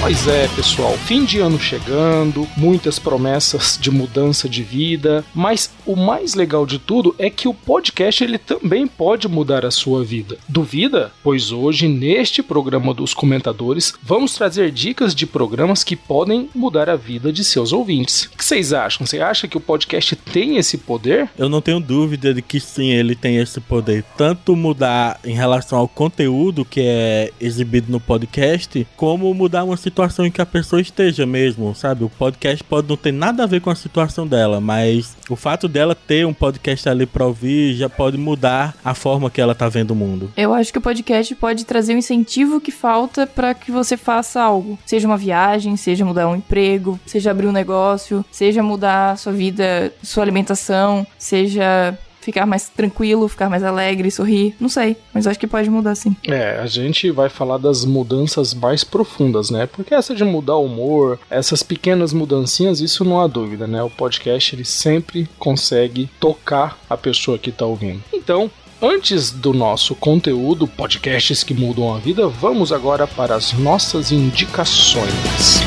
Pois é, pessoal, fim de ano chegando, muitas promessas de mudança de vida, mas o mais legal de tudo é que o podcast ele também pode mudar a sua vida. Duvida? Pois hoje neste programa dos comentadores vamos trazer dicas de programas que podem mudar a vida de seus ouvintes. O que vocês acham? Você acha que o podcast tem esse poder? Eu não tenho dúvida de que sim, ele tem esse poder. Tanto mudar em relação ao conteúdo que é exibido no podcast, como mudar uma situação situação em que a pessoa esteja mesmo, sabe? O podcast pode não ter nada a ver com a situação dela, mas o fato dela ter um podcast ali pra ouvir já pode mudar a forma que ela tá vendo o mundo. Eu acho que o podcast pode trazer o incentivo que falta para que você faça algo. Seja uma viagem, seja mudar um emprego, seja abrir um negócio, seja mudar sua vida, sua alimentação, seja ficar mais tranquilo, ficar mais alegre, sorrir. Não sei, mas acho que pode mudar sim. É, a gente vai falar das mudanças mais profundas, né? Porque essa de mudar o humor, essas pequenas mudancinhas, isso não há dúvida, né? O podcast ele sempre consegue tocar a pessoa que tá ouvindo. Então, Antes do nosso conteúdo, podcasts que mudam a vida, vamos agora para as nossas indicações.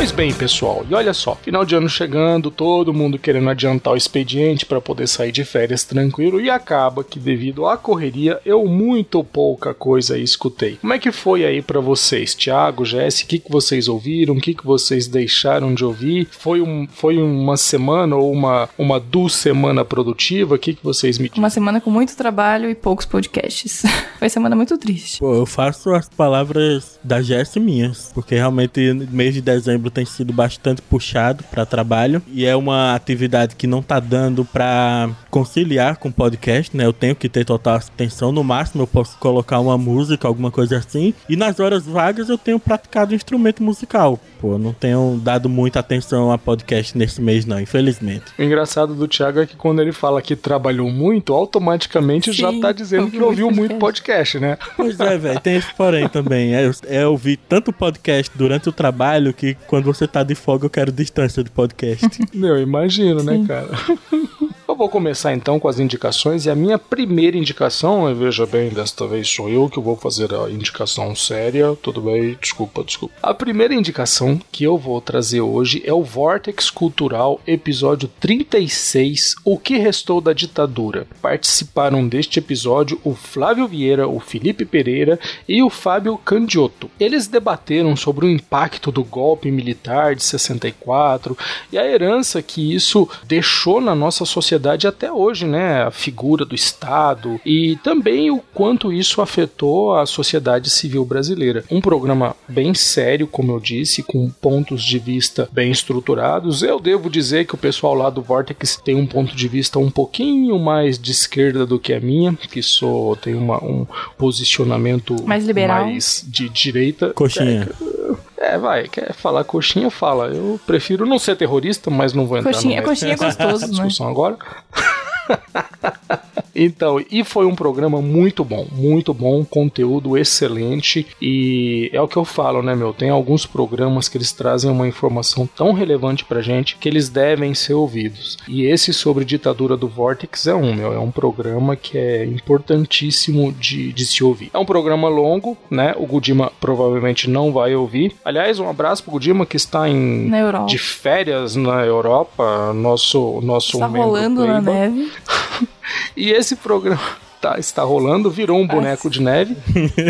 Pois bem, pessoal, e olha só, final de ano chegando, todo mundo querendo adiantar o expediente para poder sair de férias tranquilo e acaba que devido à correria eu muito pouca coisa escutei. Como é que foi aí para vocês, Thiago, Jesse? O que, que vocês ouviram? O que, que vocês deixaram de ouvir? Foi, um, foi uma semana ou uma, uma duas semana produtiva? O que, que vocês me? Uma semana com muito trabalho e poucos podcasts. foi semana muito triste. Pô, eu faço as palavras da Jesse minhas, porque realmente mês de dezembro tem sido bastante puxado para trabalho e é uma atividade que não tá dando para conciliar com o podcast, né? Eu tenho que ter total atenção, no máximo eu posso colocar uma música, alguma coisa assim. E nas horas vagas eu tenho praticado instrumento musical. Pô, não tenho dado muita atenção a podcast nesse mês não, infelizmente. O engraçado do Thiago é que quando ele fala que trabalhou muito, automaticamente Sim, já tá dizendo que ouviu muito podcast, né? Pois é, velho, tem esse porém também. É, é ouvir tanto podcast durante o trabalho que quando quando você tá de folga, eu quero distância de podcast. Eu imagino, né, Sim. né, cara? Eu vou começar então com as indicações e a minha primeira indicação, veja bem, desta vez sou eu que vou fazer a indicação séria, tudo bem? Desculpa, desculpa. A primeira indicação que eu vou trazer hoje é o Vortex Cultural, episódio 36, O que restou da ditadura. Participaram deste episódio o Flávio Vieira, o Felipe Pereira e o Fábio Candiotto. Eles debateram sobre o impacto do golpe militar de 64 e a herança que isso deixou na nossa sociedade até hoje, né? A figura do Estado e também o quanto isso afetou a sociedade civil brasileira. Um programa bem sério, como eu disse, com pontos de vista bem estruturados. Eu devo dizer que o pessoal lá do Vortex tem um ponto de vista um pouquinho mais de esquerda do que a minha, que sou tem uma, um posicionamento mais liberal, mais de direita. Coxinha. É, vai, quer falar coxinha, fala. Eu prefiro não ser terrorista, mas não vou entrar coxinha, no Coxinha é gostoso, né? discussão agora. então, e foi um programa muito bom, muito bom, conteúdo excelente e é o que eu falo, né, meu? Tem alguns programas que eles trazem uma informação tão relevante pra gente que eles devem ser ouvidos. E esse sobre ditadura do Vortex é um, meu, é um programa que é importantíssimo de, de se ouvir. É um programa longo, né? O Gudima provavelmente não vai ouvir. Aliás, um abraço pro Gudima que está em de férias na Europa, nosso nosso está rolando na neve. e esse programa tá, está rolando, virou um boneco de neve.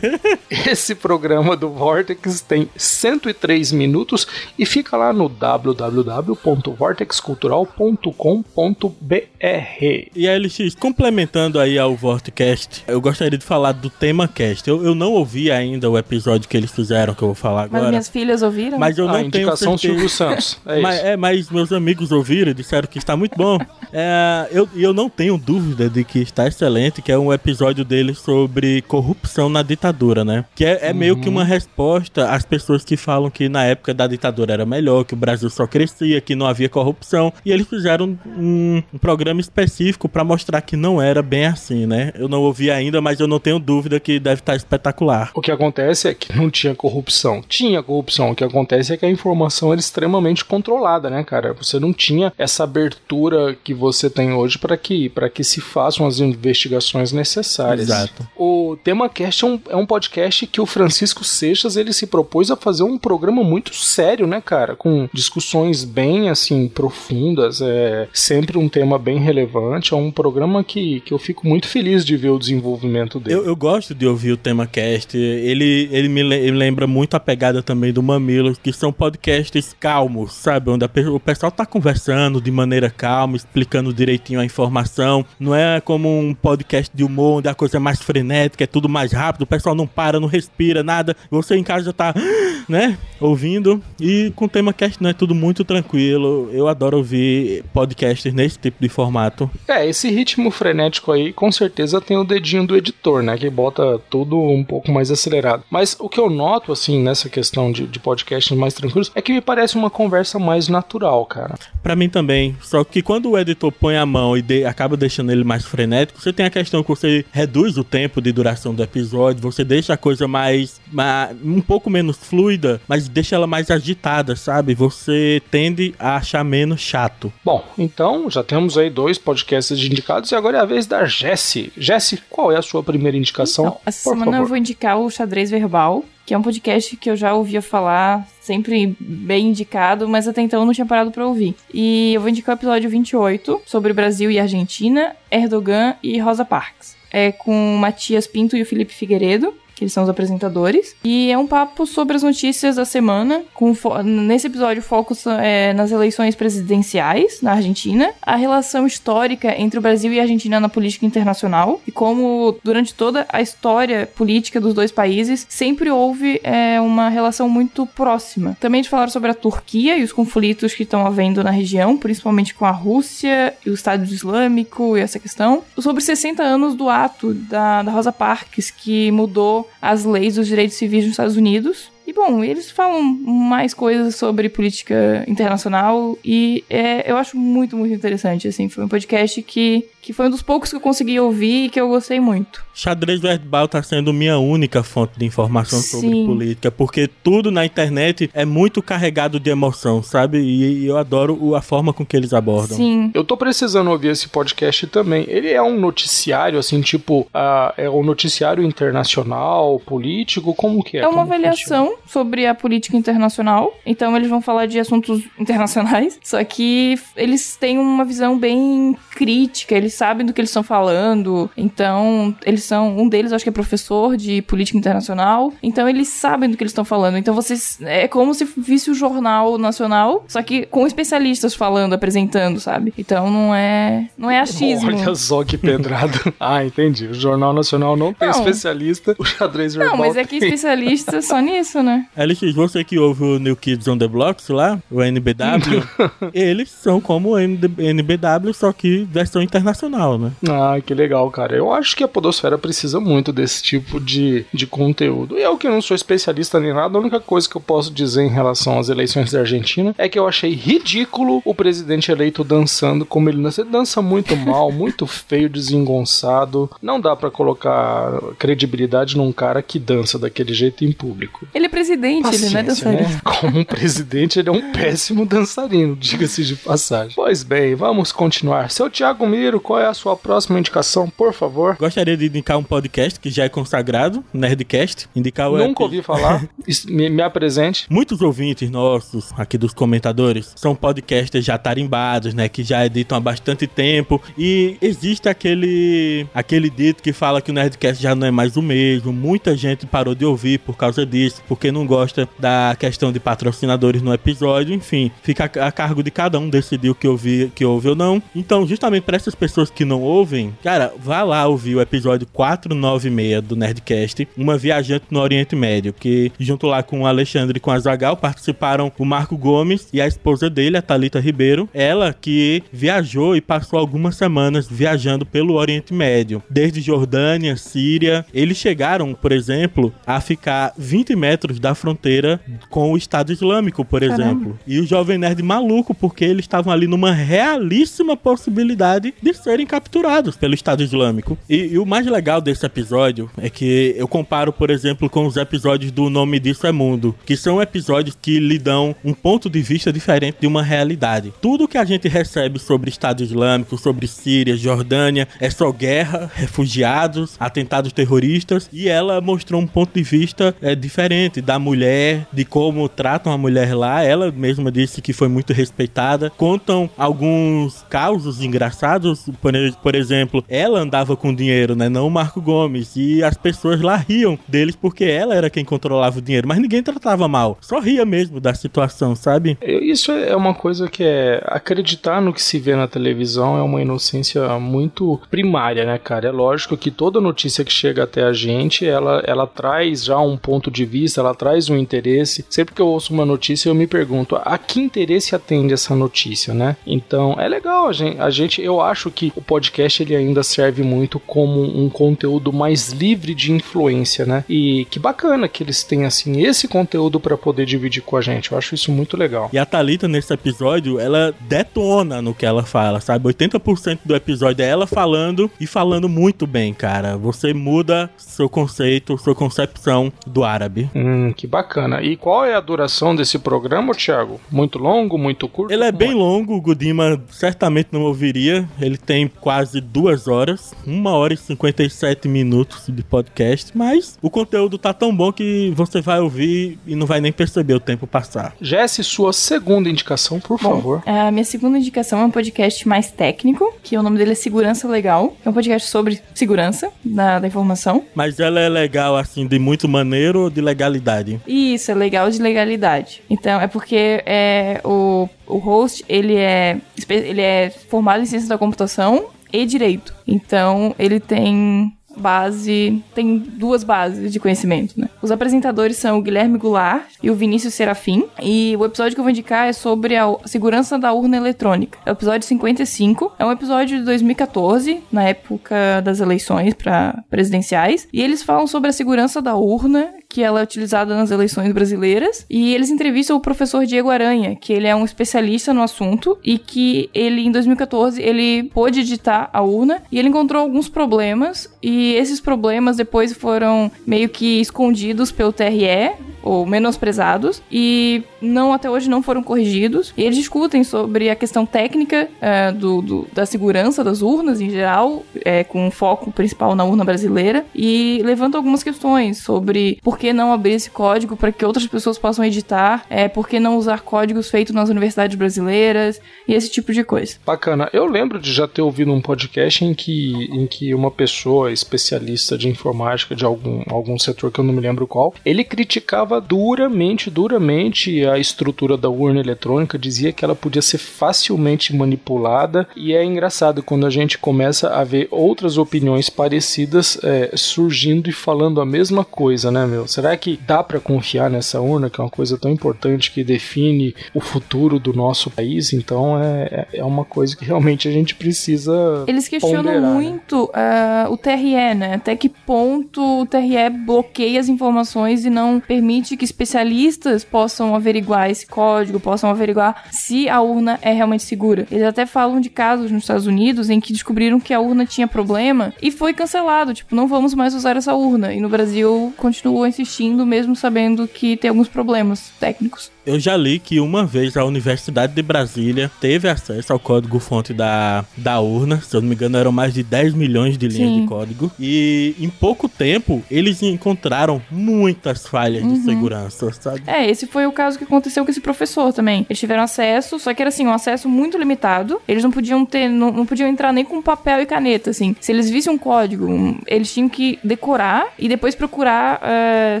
Esse programa do Vortex tem 103 minutos e fica lá no www.vortexcultural.com.br. E aí, LX, complementando aí ao Vortecast, eu gostaria de falar do tema cast. Eu, eu não ouvi ainda o episódio que eles fizeram, que eu vou falar agora. Mas minhas filhas ouviram? Mas eu Ah, não tenho indicação certeza. Silvio Santos. É mas, isso. é, mas meus amigos ouviram e disseram que está muito bom. É, eu, e eu não tenho dúvida de que está excelente, que é um episódio dele sobre corrupção na ditadura, né? Que é, é meio que uma resposta às pessoas que falam que na época da ditadura era melhor, que o Brasil só crescia, que não havia corrupção. E eles fizeram um, um programa específico para mostrar que não era bem assim, né? Eu não ouvi ainda, mas eu não tenho dúvida que deve estar espetacular. O que acontece é que não tinha corrupção. Tinha corrupção. O que acontece é que a informação era extremamente controlada, né, cara? Você não tinha essa abertura que você tem hoje para que, pra que se façam as investigações necessárias. Exato. O Tema Cast é um, é um podcast que o Francisco Seixas ele se propôs a fazer um programa muito sério, né, cara? Com discussões bem, assim, profundas. É sempre um tema bem relevante. É um programa que, que eu fico muito feliz de ver o desenvolvimento dele. Eu, eu gosto de ouvir o tema cast. Ele, ele me lembra muito a pegada também do Mamilo, que são podcasts calmos, sabe? Onde pe- o pessoal tá conversando de maneira calma, explicando direitinho a informação. Não é como um podcast de humor, onde a coisa é mais frenética, é tudo mais rápido, o pessoal não para, não respira, nada. Você em casa já tá, né? Ouvindo. E com o tema cast não é tudo muito tranquilo. Eu adoro ouvir podcasts nesse tipo de formato. É, esse ritmo frenético aí, com certeza tem o dedinho do editor, né? Que bota tudo um pouco mais acelerado. Mas o que eu noto, assim, nessa questão de, de podcasts mais tranquilos, é que me parece uma conversa mais natural, cara. Pra mim também. Só que quando o editor põe a mão e de- acaba deixando ele mais frenético, você tem a questão que você reduz o tempo de duração do episódio, você deixa a coisa mais, ma- um pouco menos fluida, mas deixa ela mais agitada, sabe? Você tende a achar menos chato. Bom, então já temos aí dois podcasts indicados e agora é a vez da Jessie. Jessie, qual é a sua primeira indicação? Então, essa Por semana favor. eu vou indicar o Xadrez Verbal, que é um podcast que eu já ouvia falar, sempre bem indicado, mas até então eu não tinha parado pra ouvir. E eu vou indicar o episódio 28, sobre Brasil e Argentina, Erdogan e Rosa Parks. É com o Matias Pinto e o Felipe Figueiredo. Que eles são os apresentadores. E é um papo sobre as notícias da semana. Com nesse episódio, o foco é nas eleições presidenciais na Argentina, a relação histórica entre o Brasil e a Argentina na política internacional e como durante toda a história política dos dois países sempre houve é, uma relação muito próxima. Também de falar sobre a Turquia e os conflitos que estão havendo na região, principalmente com a Rússia e o Estado Islâmico e essa questão. Sobre 60 anos do ato da, da Rosa Parks, que mudou as leis dos direitos civis nos Estados Unidos. Bom, eles falam mais coisas sobre política internacional e é, eu acho muito, muito interessante, assim. Foi um podcast que, que foi um dos poucos que eu consegui ouvir e que eu gostei muito. Xadrez verbal tá sendo minha única fonte de informação sobre Sim. política, porque tudo na internet é muito carregado de emoção, sabe? E, e eu adoro a forma com que eles abordam. Sim. Eu tô precisando ouvir esse podcast também. Ele é um noticiário, assim, tipo, ah, é um noticiário internacional, político, como que é? É uma Como funciona? avaliação sobre a política internacional. Então eles vão falar de assuntos internacionais. Só que eles têm uma visão bem crítica, eles sabem do que eles estão falando. Então, eles são. Um deles, acho que é professor de política internacional. Então eles sabem do que eles estão falando. Então vocês. É como se visse o jornal nacional, só que com especialistas falando, apresentando, sabe? Então não é. Não é achismo. Olha só que pedrada. ah, entendi. O Jornal Nacional não tem Não. especialista, o xadrez verbal Não, mas é que especialista só nisso, né? LX, você que ouve o New Kids on the Blocks lá, o NBW, eles são como o NBW, só que versão internacional, né? Ah, que legal, cara. Eu acho que a Podosfera precisa muito desse tipo de, de conteúdo. E eu que não sou especialista nem nada, a única coisa que eu posso dizer em relação às eleições da Argentina é que eu achei ridículo o presidente eleito dançando como ele dança. Ele dança muito mal, muito feio, desengonçado. Não dá pra colocar credibilidade num cara que dança daquele jeito em público. Ele presidente, ele não é dançarino. Né? Como presidente, ele é um péssimo dançarino, diga-se de passagem. Pois bem, vamos continuar. Seu Thiago Miro, qual é a sua próxima indicação, por favor? Gostaria de indicar um podcast que já é consagrado, Nerdcast. Indicar o Nunca ouvi falar. me, me apresente. Muitos ouvintes nossos, aqui dos comentadores, são podcasters já tarimbados, né? Que já editam há bastante tempo. E existe aquele, aquele dito que fala que o Nerdcast já não é mais o mesmo. Muita gente parou de ouvir por causa disso, porque não gosta da questão de patrocinadores no episódio. Enfim, fica a, cargo de cada um decidir o que ouvir, que ouve ou não. Então, justamente para essas pessoas que não ouvem, cara, vá lá ouvir o episódio 496 do Nerdcast, Uma Viajante no Oriente Médio, que junto lá com o Alexandre e com a Zagal participaram o Marco Gomes e a esposa dele, a Talita Ribeiro. Ela que viajou e passou algumas semanas viajando pelo Oriente Médio, desde Jordânia, Síria. Eles chegaram, por exemplo, a ficar 20 metros da fronteira com o Estado Islâmico, por Caramba. exemplo. E o Jovem Nerd maluco, porque eles estavam ali numa realíssima possibilidade de serem capturados pelo Estado Islâmico. E, e, o mais legal desse episódio é que eu comparo, por exemplo, com os episódios do Nome Disso é Mundo, que são episódios que lhe dão um ponto de vista diferente de uma realidade. Tudo que a gente recebe sobre Estado Islâmico, sobre Síria, Jordânia, é só guerra, refugiados, atentados terroristas, e ela mostrou um ponto de vista é, diferente da mulher, de como tratam a mulher lá. Ela mesma disse que foi muito respeitada. Contam alguns causos engraçados, por, por exemplo, ela andava com dinheiro, né? Não o Marco Gomes. E as pessoas lá riam deles porque ela era quem controlava o dinheiro, mas ninguém tratava mal. Só ria mesmo da situação, sabe? Isso é uma coisa que é acreditar no que se vê na televisão é uma inocência muito primária, né, cara? É lógico que toda notícia que chega até a gente, ela, ela traz já um ponto de vista, ela traz um interesse. Sempre que eu ouço uma notícia, eu me pergunto a que interesse atende essa notícia, né? Então, é legal a gente, a gente eu acho que o podcast ele ainda serve muito como um conteúdo mais livre de influência, né? E que bacana que eles têm assim esse conteúdo para poder dividir com a gente. Eu acho isso muito legal. E a Talita nesse episódio, ela detona no que ela fala, sabe? 80% do episódio é ela falando e falando muito bem, cara. Você muda seu conceito, sua concepção do árabe. Hum, que bacana. E qual é a duração desse programa, Thiago? Muito longo, muito curto? Ele é bem é? longo, o Gudima certamente não ouviria. Ele tem quase duas horas, uma hora e 57 minutos de podcast, mas o conteúdo tá tão bom que você vai ouvir e não vai nem perceber o tempo passar. Jesse, sua segunda indicação, por bom, favor. A minha segunda indicação é um podcast mais técnico, que o nome dele é Segurança Legal. É um podcast sobre segurança da, da informação. Mas ela é legal, assim, de muito maneiro ou de legalidade? Isso, é legal de legalidade. Então, é porque é, o, o host, ele é, ele é formado em ciência da computação e direito. Então, ele tem base, tem duas bases de conhecimento, né? Os apresentadores são o Guilherme Goulart e o Vinícius Serafim, e o episódio que eu vou indicar é sobre a segurança da urna eletrônica. É o episódio 55, é um episódio de 2014, na época das eleições para presidenciais, e eles falam sobre a segurança da urna que ela é utilizada nas eleições brasileiras. E eles entrevistam o professor Diego Aranha, que ele é um especialista no assunto e que ele, em 2014, ele pôde editar a urna e ele encontrou alguns problemas e esses problemas depois foram meio que escondidos pelo TRE ou menosprezados e não até hoje não foram corrigidos. E eles discutem sobre a questão técnica é, do, do, da segurança das urnas em geral, é, com foco principal na urna brasileira, e levantam algumas questões sobre por que não abrir esse código para que outras pessoas possam editar, é, por que não usar códigos feitos nas universidades brasileiras e esse tipo de coisa. Bacana. Eu lembro de já ter ouvido um podcast em que, em que uma pessoa especialista de informática de algum, algum setor que eu não me lembro qual, ele criticava criticava duramente, duramente a estrutura da urna eletrônica, dizia que ela podia ser facilmente manipulada e é engraçado quando a gente começa a ver outras opiniões parecidas é, surgindo e falando a mesma coisa, né, meu? Será que dá para confiar nessa urna, que é uma coisa tão importante que define o futuro do nosso país? Então é, é, é uma coisa que realmente a gente precisa. Eles questionam ponderar, né? muito né? uh, o TRE, né? Até que ponto o TRE bloqueia as informações e não permite permite que especialistas possam averiguar esse código, possam averiguar se a urna é realmente segura. Eles até falam de casos nos Estados Unidos em que descobriram que a urna tinha problema e foi cancelado, tipo, não vamos mais usar essa urna. E no Brasil continuam insistindo, mesmo sabendo que tem alguns problemas técnicos. Eu já li que uma vez a Universidade de Brasília teve acesso ao código-fonte da, da urna. Se eu não me engano, eram mais de 10 milhões de linhas Sim. de código. E em pouco tempo, eles encontraram muitas falhas uhum. de segurança, sabe? É, esse foi o caso que aconteceu com esse professor também. Eles tiveram acesso, só que era assim, um acesso muito limitado. Eles não podiam ter, não, não podiam entrar nem com papel e caneta, assim. Se eles vissem um código, eles tinham que decorar e depois procurar uh,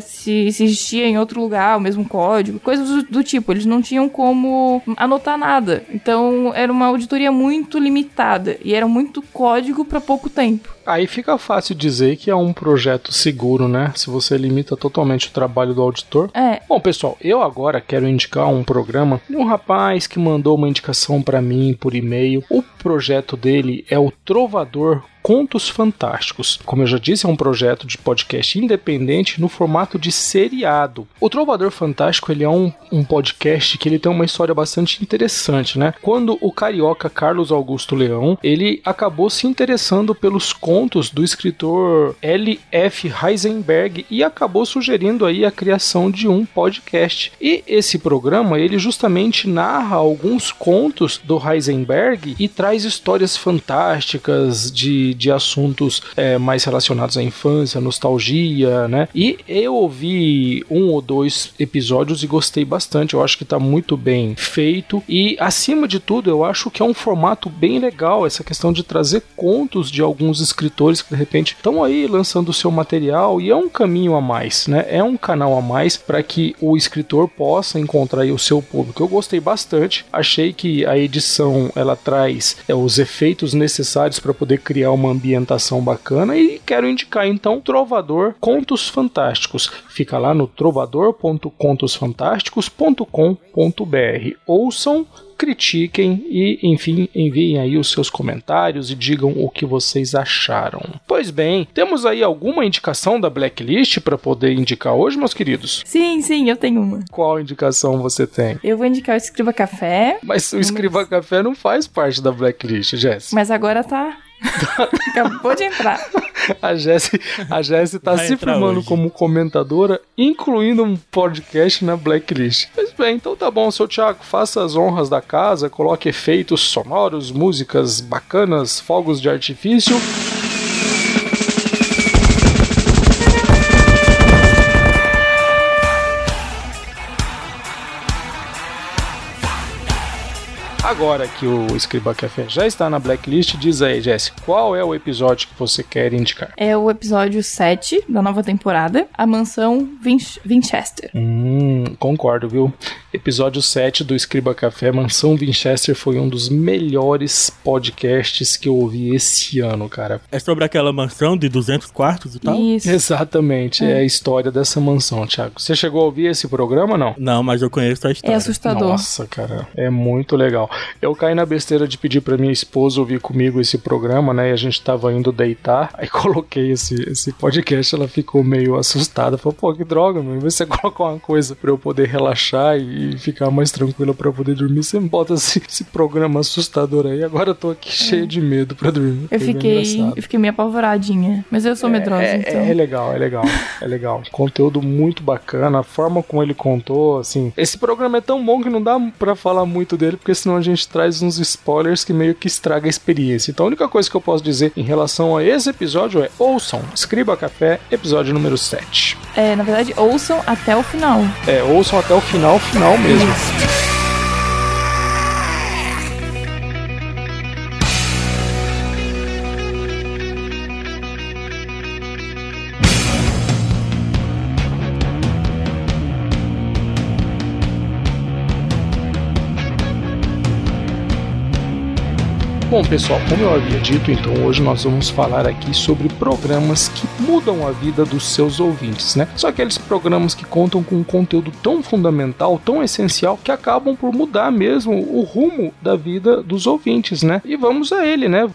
se, se existia em outro lugar o mesmo código. Coisas do, do tipo. Eles não tinham como anotar nada. Então era uma auditoria muito limitada e era muito código para pouco tempo. Aí fica fácil dizer que é um projeto seguro, né? Se você limita totalmente o trabalho do auditor. É. Bom, pessoal, eu agora quero indicar um programa de um rapaz que mandou uma indicação para mim por e-mail. O projeto dele é o Trovador Contos Fantásticos. Como eu já disse, é um projeto de podcast independente no formato de seriado. O Trovador Fantástico ele é um, um podcast que ele tem uma história bastante interessante, né? Quando o carioca Carlos Augusto Leão ele acabou se interessando pelos contos do escritor L.F. Heisenberg e acabou sugerindo aí a criação de um podcast. E esse programa ele justamente narra alguns contos do Heisenberg e traz histórias fantásticas de de assuntos é, mais relacionados à infância, nostalgia, né? E eu ouvi um ou dois episódios e gostei bastante. Eu acho que tá muito bem feito e, acima de tudo, eu acho que é um formato bem legal essa questão de trazer contos de alguns escritores que de repente estão aí lançando o seu material e é um caminho a mais, né? É um canal a mais para que o escritor possa encontrar o seu público. Eu gostei bastante. Achei que a edição ela traz é, os efeitos necessários para poder criar uma uma ambientação bacana e quero indicar então Trovador Contos Fantásticos. Fica lá no trovador.contosfantásticos.com.br. Ouçam critiquem e, enfim, enviem aí os seus comentários e digam o que vocês acharam. Pois bem, temos aí alguma indicação da Blacklist para poder indicar hoje, meus queridos? Sim, sim, eu tenho uma. Qual indicação você tem? Eu vou indicar o Escriba Café. Mas o Escriba mas... Café não faz parte da Blacklist, Jess. Mas agora tá. Acabou de entrar. A Jessie a Jessie tá Vai se filmando hoje. como comentadora, incluindo um podcast na Blacklist. Mas bem, então tá bom, seu Thiago, faça as honras da casa, coloque efeitos sonoros, músicas bacanas, fogos de artifício. Agora que o Escriba Café já está na blacklist, diz aí, Jess, qual é o episódio que você quer indicar? É o episódio 7 da nova temporada, A Mansão Winchester. Hum, concordo, viu? Episódio 7 do Escriba Café, Mansão Winchester, foi um dos melhores podcasts que eu ouvi esse ano, cara. É sobre aquela mansão de 200 quartos e tal? Isso. Exatamente, é. é a história dessa mansão, Thiago. Você chegou a ouvir esse programa, não? Não, mas eu conheço a história. É assustador. Nossa, cara, é muito legal. Eu caí na besteira de pedir para minha esposa ouvir comigo esse programa, né? E a gente tava indo deitar. Aí coloquei esse, esse podcast, ela ficou meio assustada. Falou, pô, que droga, mano. Você coloca uma coisa para eu poder relaxar e ficar mais tranquila para poder dormir. Você me bota esse, esse, programa assustador aí. Agora eu tô aqui é. cheio de medo para dormir. Eu fiquei, eu fiquei meio apavoradinha. Mas eu sou é, medrosa, é, então. É legal, é legal. É legal. Conteúdo muito bacana. A forma como ele contou, assim. Esse programa é tão bom que não dá para falar muito dele, porque senão a gente traz uns spoilers que meio que estraga a experiência. Então a única coisa que eu posso dizer em relação a esse episódio é ouçam Escriba Café, episódio número 7. É, na verdade, ouçam até o final. É, ouçam até o final, final mesmo. Pessoal, como eu havia dito, então hoje nós vamos falar aqui sobre programas que mudam a vida dos seus ouvintes, né? São aqueles programas que contam com um conteúdo tão fundamental, tão essencial, que acabam por mudar mesmo o rumo da vida dos ouvintes, né? E vamos a ele, né?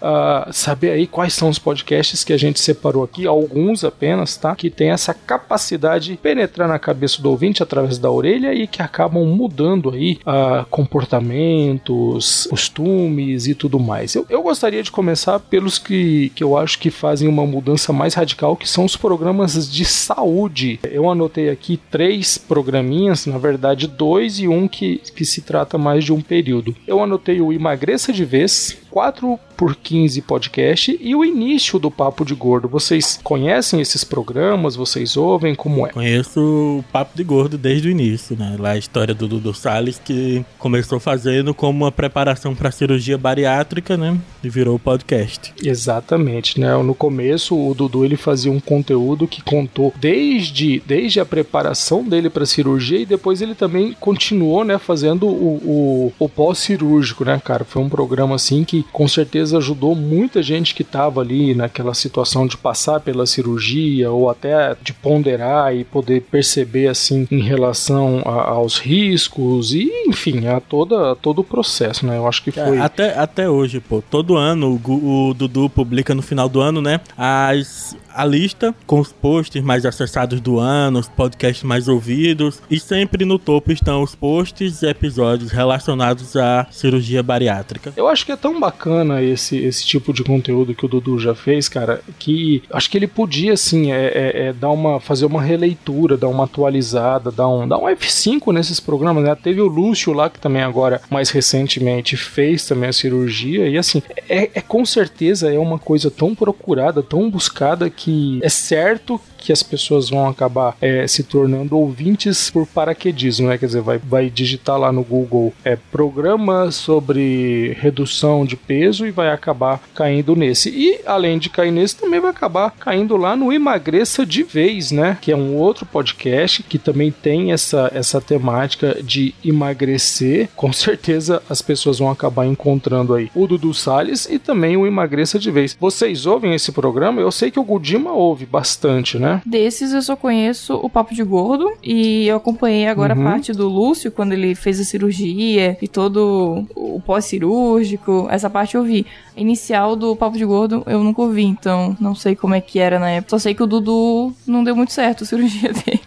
Saber aí quais são os podcasts que a gente separou aqui, alguns apenas, tá? Que tem essa capacidade de penetrar na cabeça do ouvinte através da orelha e que acabam mudando aí uh, comportamentos, costumes e tudo mais mais. Eu, gostaria de começar pelos que, que eu acho que fazem uma mudança mais radical, que são os programas de saúde. Eu anotei aqui três programinhas, na verdade dois e um que, que se trata mais de um período. Eu anotei o Emagreça de Vez, 4 por 15 podcast e o início do Papo de Gordo. Vocês conhecem esses programas? Vocês ouvem? Como é? Conheço o Papo de Gordo desde o início, né? Lá a história do Dudu Salles que começou fazendo como uma preparação para cirurgia bariátrica, né? E virou o podcast. Exatamente, né? No começo o Dudu ele fazia um conteúdo que contou desde, desde a preparação dele para cirurgia e depois ele também continuou, né, fazendo o, o, o pós-cirúrgico, né, cara? Foi um programa assim que com certeza ajudou muita gente que estava ali naquela situação de passar pela cirurgia ou até de ponderar e poder perceber assim em relação a, aos riscos e enfim a toda a todo o processo, né? Eu acho que é, foi até até hoje, pô. Todo ano o, o Dudu publica no final do ano, né? As a lista com os posts mais acessados do ano, os podcasts mais ouvidos, e sempre no topo estão os posts e episódios relacionados à cirurgia bariátrica. Eu acho que é tão bacana esse, esse tipo de conteúdo que o Dudu já fez, cara, que acho que ele podia, assim, é, é, é dar uma, fazer uma releitura, dar uma atualizada, dar um, dar um F5 nesses programas, né? Teve o Lúcio lá, que também agora, mais recentemente, fez também a cirurgia, e assim, é, é com certeza é uma coisa tão procurada, tão buscada que é certo que as pessoas vão acabar é, se tornando ouvintes por paraquedismo, né? Quer dizer, vai, vai digitar lá no Google é, programa sobre redução de peso e vai acabar caindo nesse. E além de cair nesse, também vai acabar caindo lá no Emagreça de Vez, né? Que é um outro podcast que também tem essa, essa temática de emagrecer. Com certeza as pessoas vão acabar encontrando aí o Dudu Salles e também o Emagreça de Vez. Vocês ouvem esse programa? Eu sei que o Gudima ouve bastante, né? Desses eu só conheço o Papo de Gordo e eu acompanhei agora uhum. a parte do Lúcio quando ele fez a cirurgia e todo o pós-cirúrgico. Essa parte eu vi. A inicial do Papo de Gordo eu nunca ouvi, então não sei como é que era na época. Só sei que o Dudu não deu muito certo a cirurgia dele.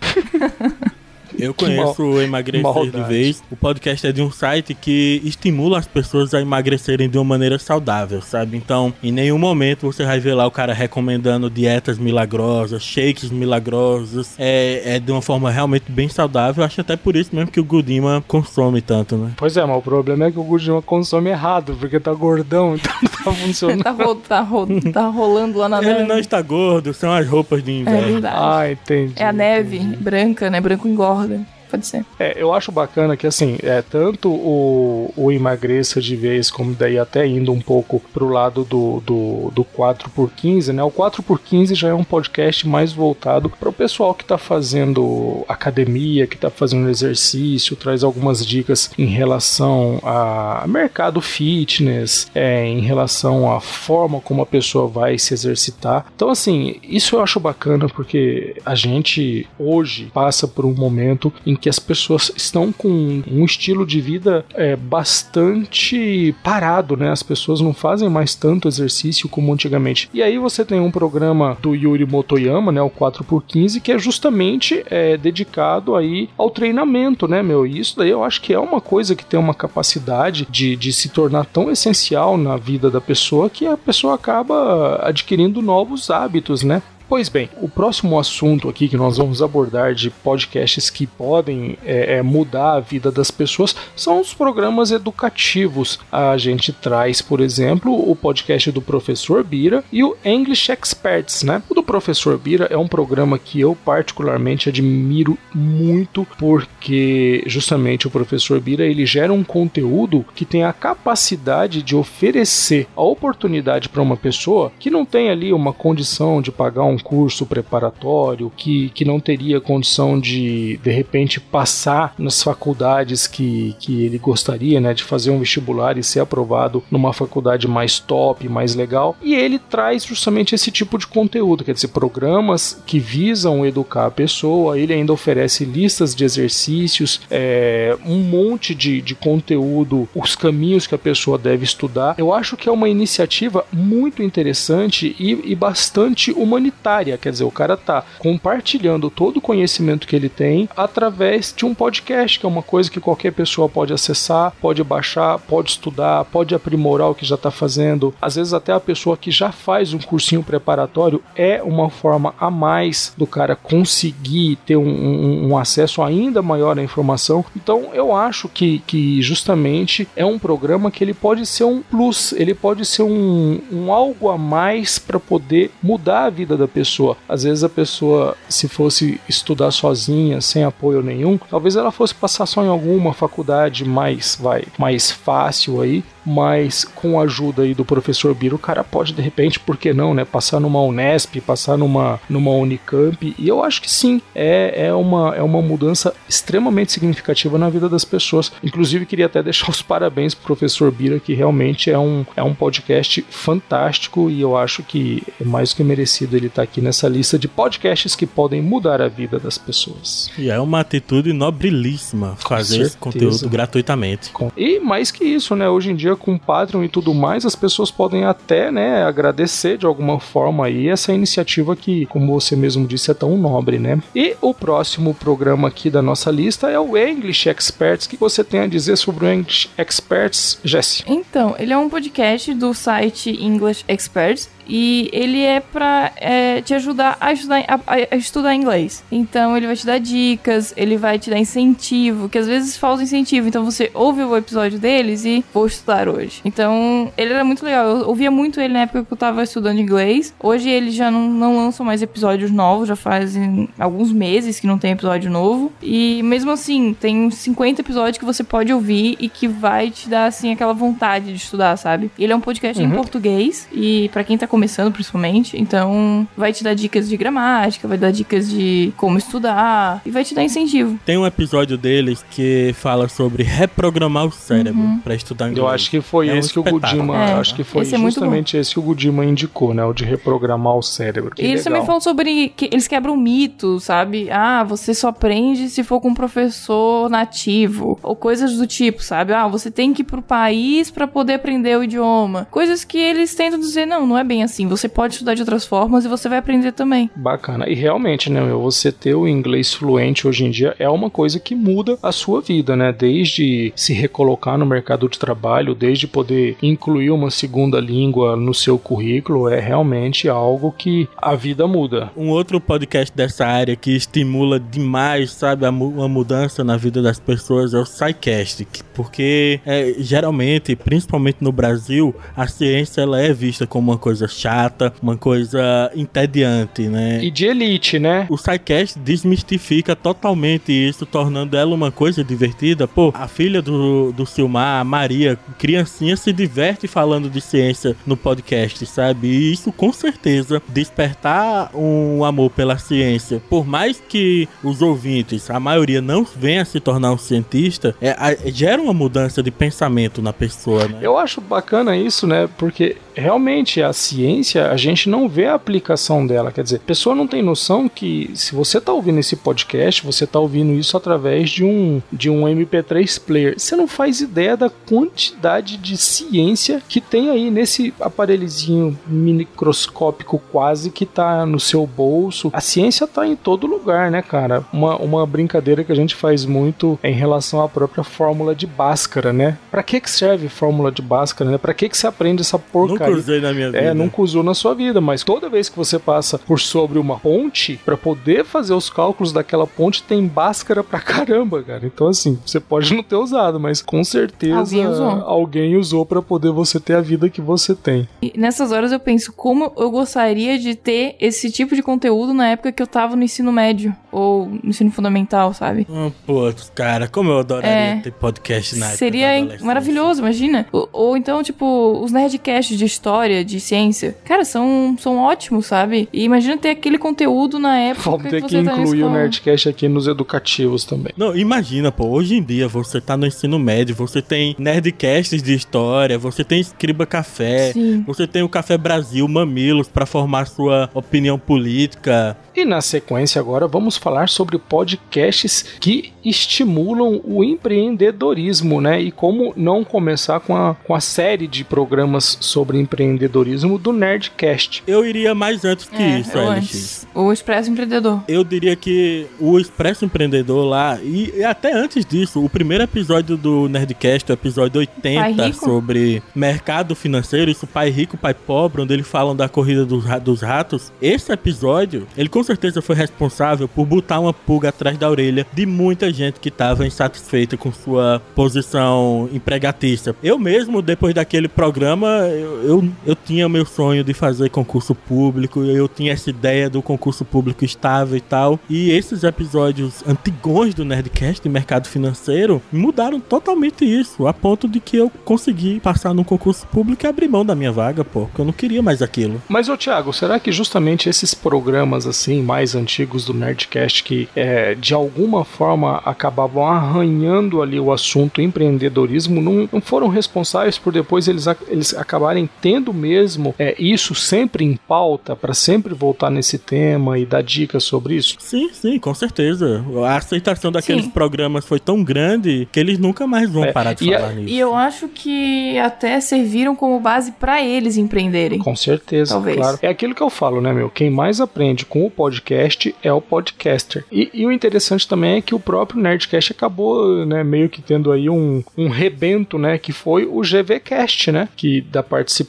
Eu conheço o Emagrecer de Vez. O podcast é de um site que estimula as pessoas a emagrecerem de uma maneira saudável, sabe? Então, em nenhum momento você vai ver lá o cara recomendando dietas milagrosas, shakes milagrosos. É, é de uma forma realmente bem saudável. Acho até por isso mesmo que o Gudima consome tanto, né? Pois é, mas o problema é que o Gudima consome errado, porque tá gordão, então não tá funcionando. tá, ro tá, ro tá rolando lá na Ele neve. não está gordo, são as roupas de inverno. É verdade. Ah, entendi. É a neve branca, né? Branco engorda pode ser. É, eu acho bacana que, assim, é tanto o, o Emagreça de Vez, como daí até indo um pouco pro lado do, do, do 4x15, né? O 4x15 já é um podcast mais voltado para o pessoal que tá fazendo academia, que tá fazendo exercício, traz algumas dicas em relação a mercado fitness, é, em relação à forma como a pessoa vai se exercitar. Então, assim, isso eu acho bacana porque a gente hoje passa por um momento em que as pessoas estão com um estilo de vida é, bastante parado, né? As pessoas não fazem mais tanto exercício como antigamente. E aí você tem um programa do Yuri Motoyama, né? O 4x15, que é justamente é, dedicado aí ao treinamento, né, meu? E isso daí eu acho que é uma coisa que tem uma capacidade de, de se tornar tão essencial na vida da pessoa que a pessoa acaba adquirindo novos hábitos, né? Pois bem, o próximo assunto aqui que nós vamos abordar de podcasts que podem é, é, mudar a vida das pessoas são os programas educativos. A gente traz, por exemplo, o podcast do Professor Bira e o English Experts, né? O do Professor Bira é um programa que eu particularmente admiro muito porque justamente o Professor Bira ele gera um conteúdo que tem a capacidade de oferecer a oportunidade para uma pessoa que não tem ali uma condição de pagar um curso preparatório, que, que não teria condição de, de repente, passar nas faculdades que, que ele gostaria, né, de fazer um vestibular e ser aprovado numa faculdade mais top, mais legal. E ele traz justamente esse tipo de conteúdo, quer dizer, programas que visam educar a pessoa. Ele ainda oferece listas de exercícios, é, um monte de, de conteúdo, os caminhos que a pessoa deve estudar. Eu acho que é uma iniciativa muito interessante e, e bastante humanitária. Quer dizer, o cara tá compartilhando todo o conhecimento que ele tem através de um podcast, que é uma coisa que qualquer pessoa pode acessar, pode baixar, pode estudar, pode aprimorar o que já está fazendo. Às vezes até a pessoa que já faz um cursinho preparatório é uma forma a mais do cara conseguir ter um, um, um acesso ainda maior à informação. Então eu acho que, que justamente é um programa que ele pode ser um plus, ele pode ser um, um algo a mais para poder mudar a vida da pessoa. Às vezes a pessoa, se fosse estudar sozinha, sem apoio nenhum, talvez ela fosse passar só em alguma faculdade mais, vai, mais fácil aí, mas com a ajuda aí do professor Biro, o cara pode de repente, por que não, né, passar numa Unesp, passar numa, numa Unicamp, e eu acho que sim, é, é, uma, é uma mudança extremamente significativa na vida das pessoas. Inclusive, queria até deixar os parabéns pro professor Bira, que realmente é um, é um podcast fantástico e eu acho que é mais que merecido ele estar tá aqui nessa lista de podcasts que podem mudar a vida das pessoas. E é uma atitude nobrilíssima fazer esse conteúdo gratuitamente. E mais que isso, né, hoje em dia com Patreon e tudo mais, as pessoas podem até, né, agradecer de alguma forma aí essa iniciativa que, como você mesmo disse, é tão nobre, né? E o próximo programa aqui da nossa lista é o English Experts. O que você tem a dizer sobre o English Experts, Jesse? Então, ele é um podcast do site English Experts e ele é pra é, te ajudar a estudar, a, a, estudar inglês. Então ele vai te dar dicas, ele vai te dar incentivo, que às vezes falta incentivo. Então você ouve o episódio deles e vou estudar hoje. Então ele era muito legal. Eu ouvia muito ele na época que eu tava estudando inglês. Hoje ele já não, não lançam mais episódios novos, já fazem alguns meses que não tem episódio novo. E mesmo assim, tem 50 episódios que você pode ouvir e que vai te dar assim aquela vontade de estudar, sabe? Ele é um podcast uhum. em português e para quem tá começando principalmente. Então, vai te dar dicas de gramática, vai dar dicas de como estudar e vai te dar incentivo. Tem um episódio deles que fala sobre reprogramar o cérebro uhum. para estudar inglês. Eu acho que foi é esse um que o Gudima, é, acho que foi esse é justamente esse que o Gudima indicou, né, o de reprogramar o cérebro. Que eles legal. também falam sobre que eles quebram mitos, sabe? Ah, você só aprende se for com um professor nativo ou coisas do tipo, sabe? Ah, você tem que ir pro país para poder aprender o idioma. Coisas que eles tentam dizer, não, não é bem assim. Você pode estudar de outras formas e você vai aprender também. Bacana. E realmente, né, meu, você ter o inglês fluente hoje em dia é uma coisa que muda a sua vida, né? Desde se recolocar no mercado de trabalho, desde poder incluir uma segunda língua no seu currículo, é realmente algo que a vida muda. Um outro podcast dessa área que estimula demais, sabe, a, mu a mudança na vida das pessoas é o SciCast, porque é, geralmente, principalmente no Brasil, a ciência ela é vista como uma coisa chata, uma coisa entediante, né? E de elite, né? O SciCast desmistifica totalmente isso, tornando ela uma coisa divertida. Pô, a filha do, do Silmar, a Maria, criancinha, se diverte falando de ciência no podcast, sabe? E isso com certeza despertar um amor pela ciência. Por mais que os ouvintes, a maioria, não venha se tornar um cientista, é, a, gera uma mudança de pensamento na pessoa, né? Eu acho bacana isso, né? Porque realmente a ciência, a gente não vê a aplicação dela. Quer dizer, a pessoa não tem noção que se você está ouvindo esse podcast, você está ouvindo isso através de um, de um MP3 player. Você não faz ideia da quantidade de ciência que tem aí nesse aparelhozinho microscópico quase que está no seu bolso. A ciência está em todo lugar, né, cara? Uma, uma brincadeira que a gente faz muito é em relação à própria fórmula de Bhaskara, né? Para que que serve fórmula de Bhaskara, né? Para que que você aprende essa porcaria? Nunca usei na minha é, vida. É, nunca usou na sua vida, mas toda vez que você passa por sobre uma ponte, para poder fazer os cálculos daquela ponte, tem báscara pra caramba, cara. Então, assim, você pode não ter usado, mas com certeza alguém usou, alguém usou para poder você ter a vida que você tem. E nessas horas eu penso, como eu gostaria de ter esse tipo de conteúdo na época que eu tava no ensino médio ou no ensino fundamental, sabe? Oh, pô, cara, como eu adoraria é, ter podcast na Seria maravilhoso, imagina. Ou, ou, então, tipo, os Nerdcasts de história, de ciência, cara, são, são ótimos, sabe? E imagina ter aquele conteúdo na época Vamos ter que, que tá na incluir o escola. Nerdcast aqui nos educativos também. Não, imagina, pô, hoje em dia você tá no ensino médio, você tem nerdcasts de história, você tem Escriba Café, Sim. você tem o Café Brasil, Mamilos pra formar sua opinião política. E na sequência agora vamos falar sobre podcasts que estimulam o empreendedorismo, né? E como não começar com a, com a série de programas sobre empreendedorismo do Nerdcast. Eu iria mais antes que É, isso, eu LX. antes. O Expresso Empreendedor. Eu diria que o Expresso Empreendedor lá, e, e até antes disso, o primeiro episódio do Nerdcast, o episódio 80, Pai Rico? sobre mercado financeiro, isso Pai Rico, Pai Pobre, onde eles falam da corrida dos, dos ratos. Esse episódio, ele com certeza foi responsável por botar uma pulga atrás da orelha de muita gente que estava insatisfeita com sua posição empregatícia. Eu mesmo, depois daquele programa, eu, eu, eu tinha meu sonho de fazer concurso público, eu tinha essa ideia do concurso público estável e tal. E esses episódios antigões do Nerdcast de mercado financeiro mudaram totalmente isso, a ponto de que eu consegui passar num concurso público e abrir mão da minha vaga, pô, porque eu não queria mais aquilo. Mas, ô Thiago, será que justamente esses programas assim mais antigos do Nerdcast que é, de alguma forma acabavam arranhando ali o assunto empreendedorismo não, não foram responsáveis por depois eles, eles acabarem tendo mesmo é, isso sempre em pauta para sempre voltar nesse tema e dar dicas sobre isso? Sim, sim, com certeza. A aceitação daqueles Sim. programas foi tão grande que eles nunca mais vão É, parar de e a- falar nisso. E eu acho que até serviram como base pra eles empreenderem. Com certeza, Talvez. claro. É aquilo que eu falo, né, meu? Quem mais aprende com o podcast é o podcaster. E, e o interessante também é que o próprio Nerdcast acabou, né, meio que tendo aí um, um rebento, né, que foi o GVCast, né? Que da participação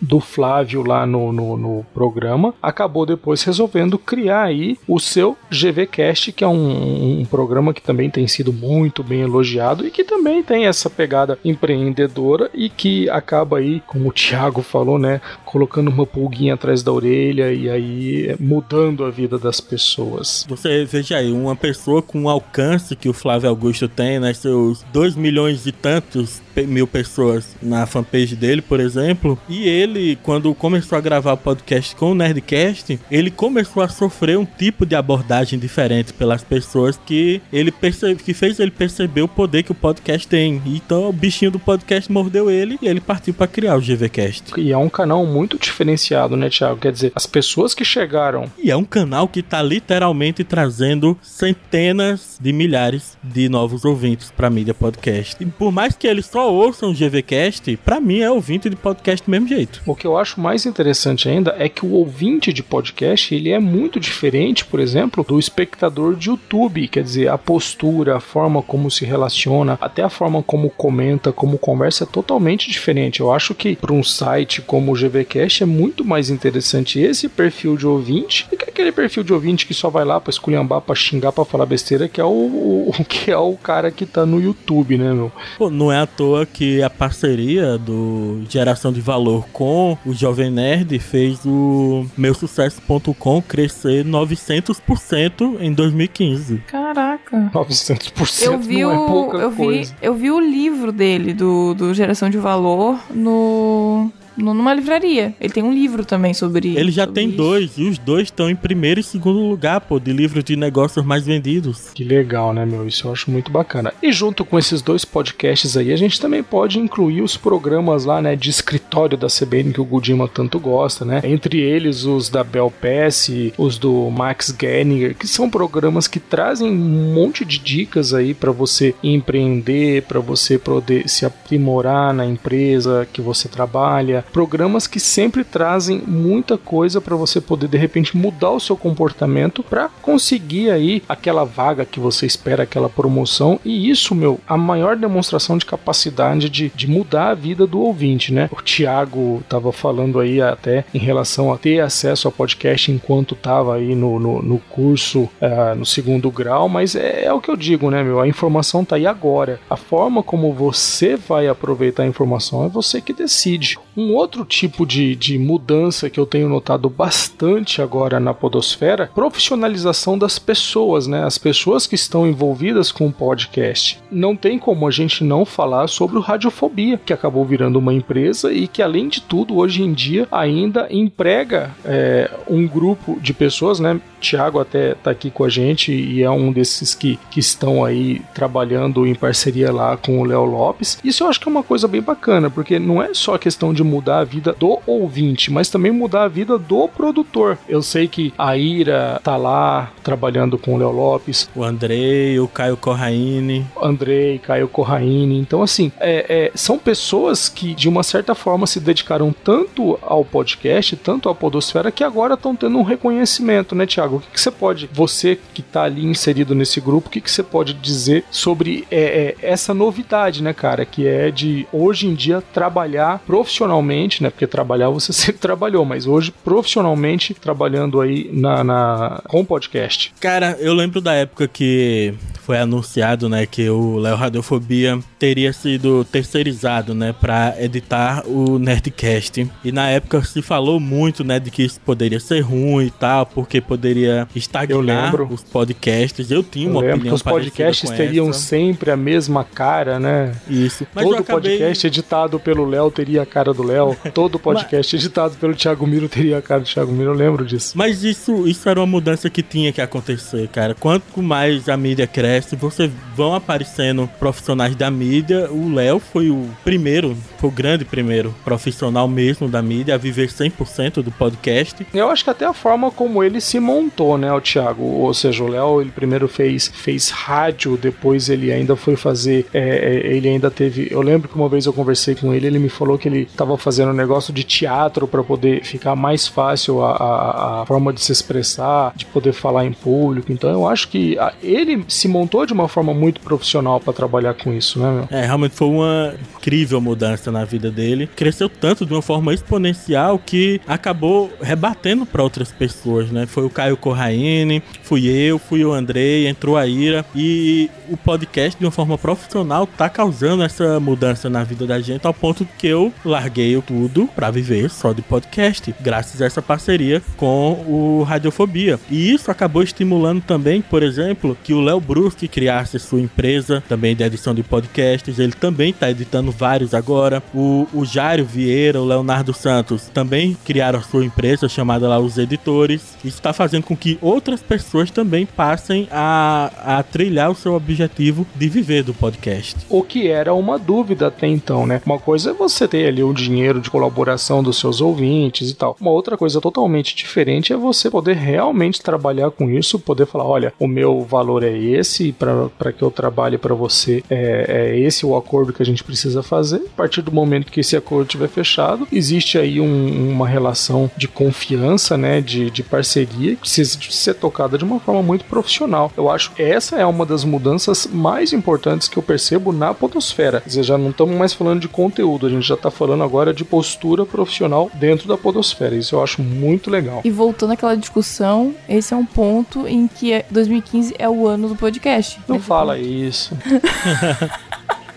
do Flávio lá no, no, no programa, acabou depois resolvendo criar aí o seu GVCast, que é um, um programa que também tem sido muito bem elogiado e que também tem essa pegada empreendedora e que acaba aí, como o Thiago falou, né, colocando uma pulguinha atrás da orelha e aí mudando a vida das pessoas. Você veja aí, uma pessoa com o alcance que o Flávio Augusto tem, né? Seus 2 milhões e tantos mil pessoas na fanpage dele, por exemplo. E ele, quando começou a gravar o podcast com o Nerdcast, ele começou a sofrer um tipo de abordagem diferente pelas pessoas que ele percebe, que fez ele perceber o poder que o podcast tem. Então o bichinho do podcast mordeu ele e ele partiu para criar o GVcast. E é um canal muito diferenciado, né, Thiago? Quer dizer, as pessoas que chegaram E é um canal que tá literalmente trazendo centenas de milhares de novos ouvintes pra mídia podcast. E por mais que eles só ouçam o GVcast, pra mim é ouvinte de podcast do mesmo jeito. O que eu acho mais interessante ainda é que o ouvinte de podcast ele é muito diferente, por exemplo, do espectador de YouTube. Quer dizer, a postura, a forma como se relaciona, até a forma como comenta, como conversa é totalmente diferente. Eu acho que para um site como o GVCast é muito mais interessante esse perfil de ouvinte do que aquele perfil de ouvinte que só vai lá para esculhambar, para xingar, para falar besteira, que é o, o- que é o cara que tá no YouTube, né, meu? Pô, não é à toa que a parceria do Geração de Valor com o Jovem Nerd fez o meusucesso.com crescer 900% em 2015. Caraca. 900% Eu vi, não é o, pouca eu, vi, coisa. eu vi o livro dele, do, do Geração de Valor, no- numa livraria. Ele tem um livro também sobre Ele já sobre tem isso. dois, e os dois estão em primeiro e segundo lugar, pô, de livros de negócios mais vendidos. Que legal, né, meu? Isso eu acho muito bacana. E junto com esses dois podcasts aí, a gente também pode incluir os programas lá, né, de escritório da CBN que o Gudima tanto gosta, né? Entre eles os da Bel Pass, os do Max Gerninger, que são programas que trazem um monte de dicas aí para você empreender, para você poder se aprimorar na empresa que você trabalha. Programas que sempre trazem muita coisa para você poder de repente mudar o seu comportamento para conseguir aí aquela vaga que você espera, aquela promoção. E isso, meu, a maior demonstração de capacidade de, de mudar a vida do ouvinte, né? O Thiago tava falando aí até em relação a ter acesso ao podcast enquanto tava aí no, no, no curso ah, no segundo grau, mas é, é o que eu digo, né, meu? A informação tá aí agora. A forma como você vai aproveitar a informação é você que decide. Um Outro tipo de, de mudança que eu tenho notado bastante agora na podosfera, profissionalização das pessoas, né? As pessoas que estão envolvidas com o podcast. Não tem como a gente não falar sobre o Radiofobia, que acabou virando uma empresa e que, além de tudo, hoje em dia ainda emprega é, um grupo de pessoas, né? Tiago até está aqui com a gente e é um desses que, que estão aí trabalhando em parceria lá com o Léo Lopes. Isso eu acho que é uma coisa bem bacana, porque não é só questão de mudar a vida do ouvinte, mas também mudar a vida do produtor. Eu sei que a Ira tá lá trabalhando com o Léo Lopes. O Andrei, o Caio Corraine. Andrei, Caio Corraine. Então, assim, é, é, são pessoas que de uma certa forma se dedicaram tanto ao podcast, tanto à podosfera, que agora estão tendo um reconhecimento, né, Tiago? O que, que, você pode, você que está ali inserido nesse grupo, o que, que você pode dizer sobre é, é, essa novidade, né, cara? Que é de hoje em dia trabalhar profissionalmente, né? Porque trabalhar você sempre trabalhou, mas hoje profissionalmente trabalhando aí na, na com podcast. Cara, eu lembro da época que foi anunciado, né, que o Léo Radiofobia teria sido terceirizado, né, para editar o Nerdcast. E na época se falou muito, né, de que isso poderia ser ruim e tal, porque poderia estagnar os podcasts. Eu tinha uma eu lembro opinião que os podcasts teriam essa. sempre a mesma cara, né? Isso. Mas Todo acabei... podcast editado pelo Léo teria a cara do Léo. Todo podcast Mas... editado pelo Thiago Miro teria a cara do Thiago Miro. Eu lembro disso. Mas isso, isso era uma mudança que tinha que acontecer, cara. Quanto mais a mídia cresce se você vão aparecendo profissionais da mídia. O Léo foi o primeiro, foi o grande primeiro profissional mesmo da mídia a viver 100% do podcast. Eu acho que até a forma como ele se montou, né, o Thiago? Ou seja, o Léo, ele primeiro fez, fez rádio, depois ele ainda foi fazer. É, é, ele ainda teve. Eu lembro que uma vez eu conversei com ele, ele me falou que ele estava fazendo um negócio de teatro para poder ficar mais fácil a, a, a, forma de se expressar, de poder falar em público. Então eu acho que ele se montou montou de uma forma muito profissional para trabalhar com isso, né, meu? É, realmente foi uma incrível mudança na vida dele. Cresceu tanto de uma forma exponencial que acabou rebatendo para outras pessoas, né? Foi o Caio Corraine, fui eu, fui o Andrei, entrou a Ira e o podcast de uma forma profissional tá causando essa mudança na vida da gente ao ponto que eu larguei tudo para viver só de podcast, graças a essa parceria com o Radiofobia. E isso acabou estimulando também, por exemplo, que o Léo Bruce que criasse sua empresa também de edição de podcasts. Ele também está editando vários agora. O, o Jário Vieira, o Leonardo Santos também criaram sua empresa chamada lá Os Editores. Isso está fazendo com que outras pessoas também passem a, a trilhar o seu objetivo de viver do podcast. O que era uma dúvida até então, né? Uma coisa é você ter ali o dinheiro de colaboração dos seus ouvintes e tal. Uma outra coisa totalmente diferente é você poder realmente trabalhar com isso, poder falar, olha, o meu valor é esse, esse para que eu trabalhe para você, é, é, esse o acordo que a gente precisa fazer. A partir do momento que esse acordo estiver fechado, existe aí um, uma relação de confiança, né, de, de parceria, que precisa ser tocada de uma forma muito profissional. Eu acho que essa é uma das mudanças mais importantes que eu percebo na podosfera. Quer dizer, já não estamos mais falando de conteúdo, a gente já está falando agora de postura profissional dentro da podosfera. Isso eu acho muito legal. E voltando àquela discussão, esse é um ponto em que 2015 é o ano do podcast podcast. Não fala isso.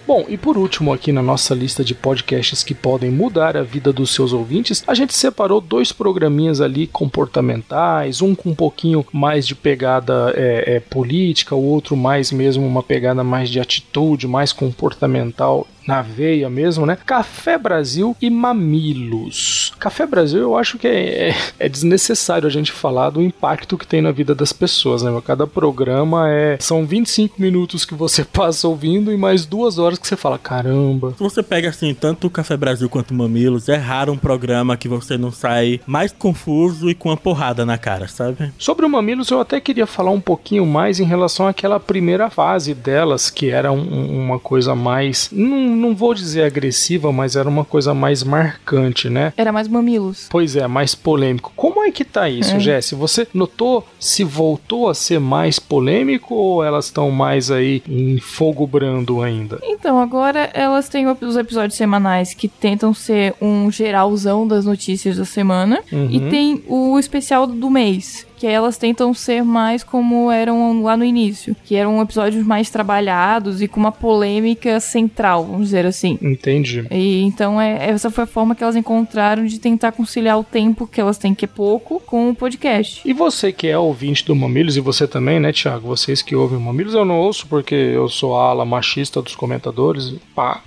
Bom, e por último, aqui na nossa lista de podcasts que podem mudar a vida dos seus ouvintes, a gente separou dois programinhas ali comportamentais, um com um pouquinho mais de pegada é, é, política, o outro mais mesmo uma pegada mais de atitude, mais comportamental na veia mesmo, né? Café Brasil e Mamilos. Café Brasil eu acho que é, é, é, desnecessário a gente falar do impacto que tem na vida das pessoas, né? Cada programa é são 25 minutos que você passa ouvindo e mais duas horas que você fala, caramba. Se você pega assim, tanto o Café Brasil quanto o Mamilos, é raro um programa que você não sai mais confuso e com uma porrada na cara, sabe? Sobre o Mamilos, eu até queria falar um pouquinho mais em relação àquela primeira fase delas, que era um, uma coisa mais. Não, não vou dizer agressiva, mas era uma coisa mais marcante, né? Era mais mamilos. Pois é, mais polêmico. Como é que tá isso, é. Jesse? Você notou se voltou a ser mais polêmico ou elas estão mais aí em fogo brando ainda? Então, agora elas têm os episódios semanais que tentam ser um geralzão das notícias da semana uhum. e tem o especial do mês que elas tentam ser mais como eram lá no início, que eram episódios mais trabalhados e com uma polêmica central, vamos dizer assim. Entendi. E então é, essa foi a forma que elas encontraram de tentar conciliar o tempo que elas têm, que é pouco, com o podcast. E você que é ouvinte do Mamilos, e você também, né, Thiago? Vocês que ouvem o Mamilos, eu não ouço porque eu sou a ala machista dos comentadores. Pá.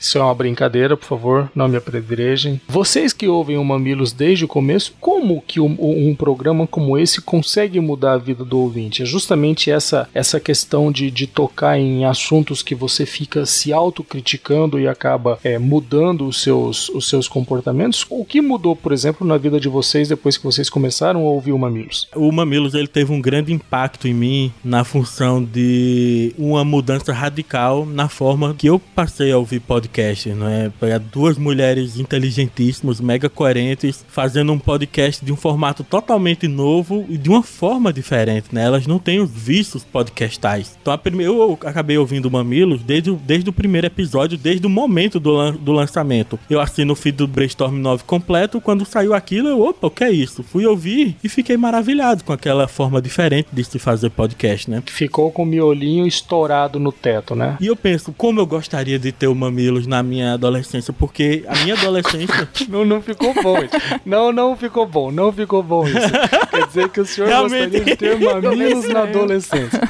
Isso é uma brincadeira, por favor, não me apedrejem. Vocês que ouvem o Mamilos desde o começo, como que um, um, programa como esse consegue mudar a vida do ouvinte? É justamente essa, essa questão de, de tocar em assuntos que você fica se autocriticando e acaba é, mudando os seus, os seus comportamentos. O que mudou, por exemplo, na vida de vocês depois que vocês começaram a ouvir o Mamilos? O Mamilos ele teve um grande impacto em mim na função de uma mudança radical na forma que eu passei a ouvir podcast podcast, não é? Para duas mulheres inteligentíssimas, mega coerentes, fazendo um podcast de um formato totalmente novo e de uma forma diferente, né? Elas não têm os vícios podcastais. Então, a eu acabei ouvindo Mamilos desde, desde o primeiro episódio, desde o momento do, lan do lançamento. Eu assino o feed do Brainstorm 9 completo, quando saiu aquilo, eu, opa, o que é isso? Fui ouvir e fiquei maravilhado com aquela forma diferente de se fazer podcast, né? Ficou com o miolinho estourado no teto, né? E eu penso, como eu gostaria de ter o Mamilos na minha adolescência, porque a minha adolescência. não, não ficou bom isso. Não, não ficou bom, não ficou bom isso. Quer dizer que o senhor Realmente... gostaria de ter mamilos na adolescência.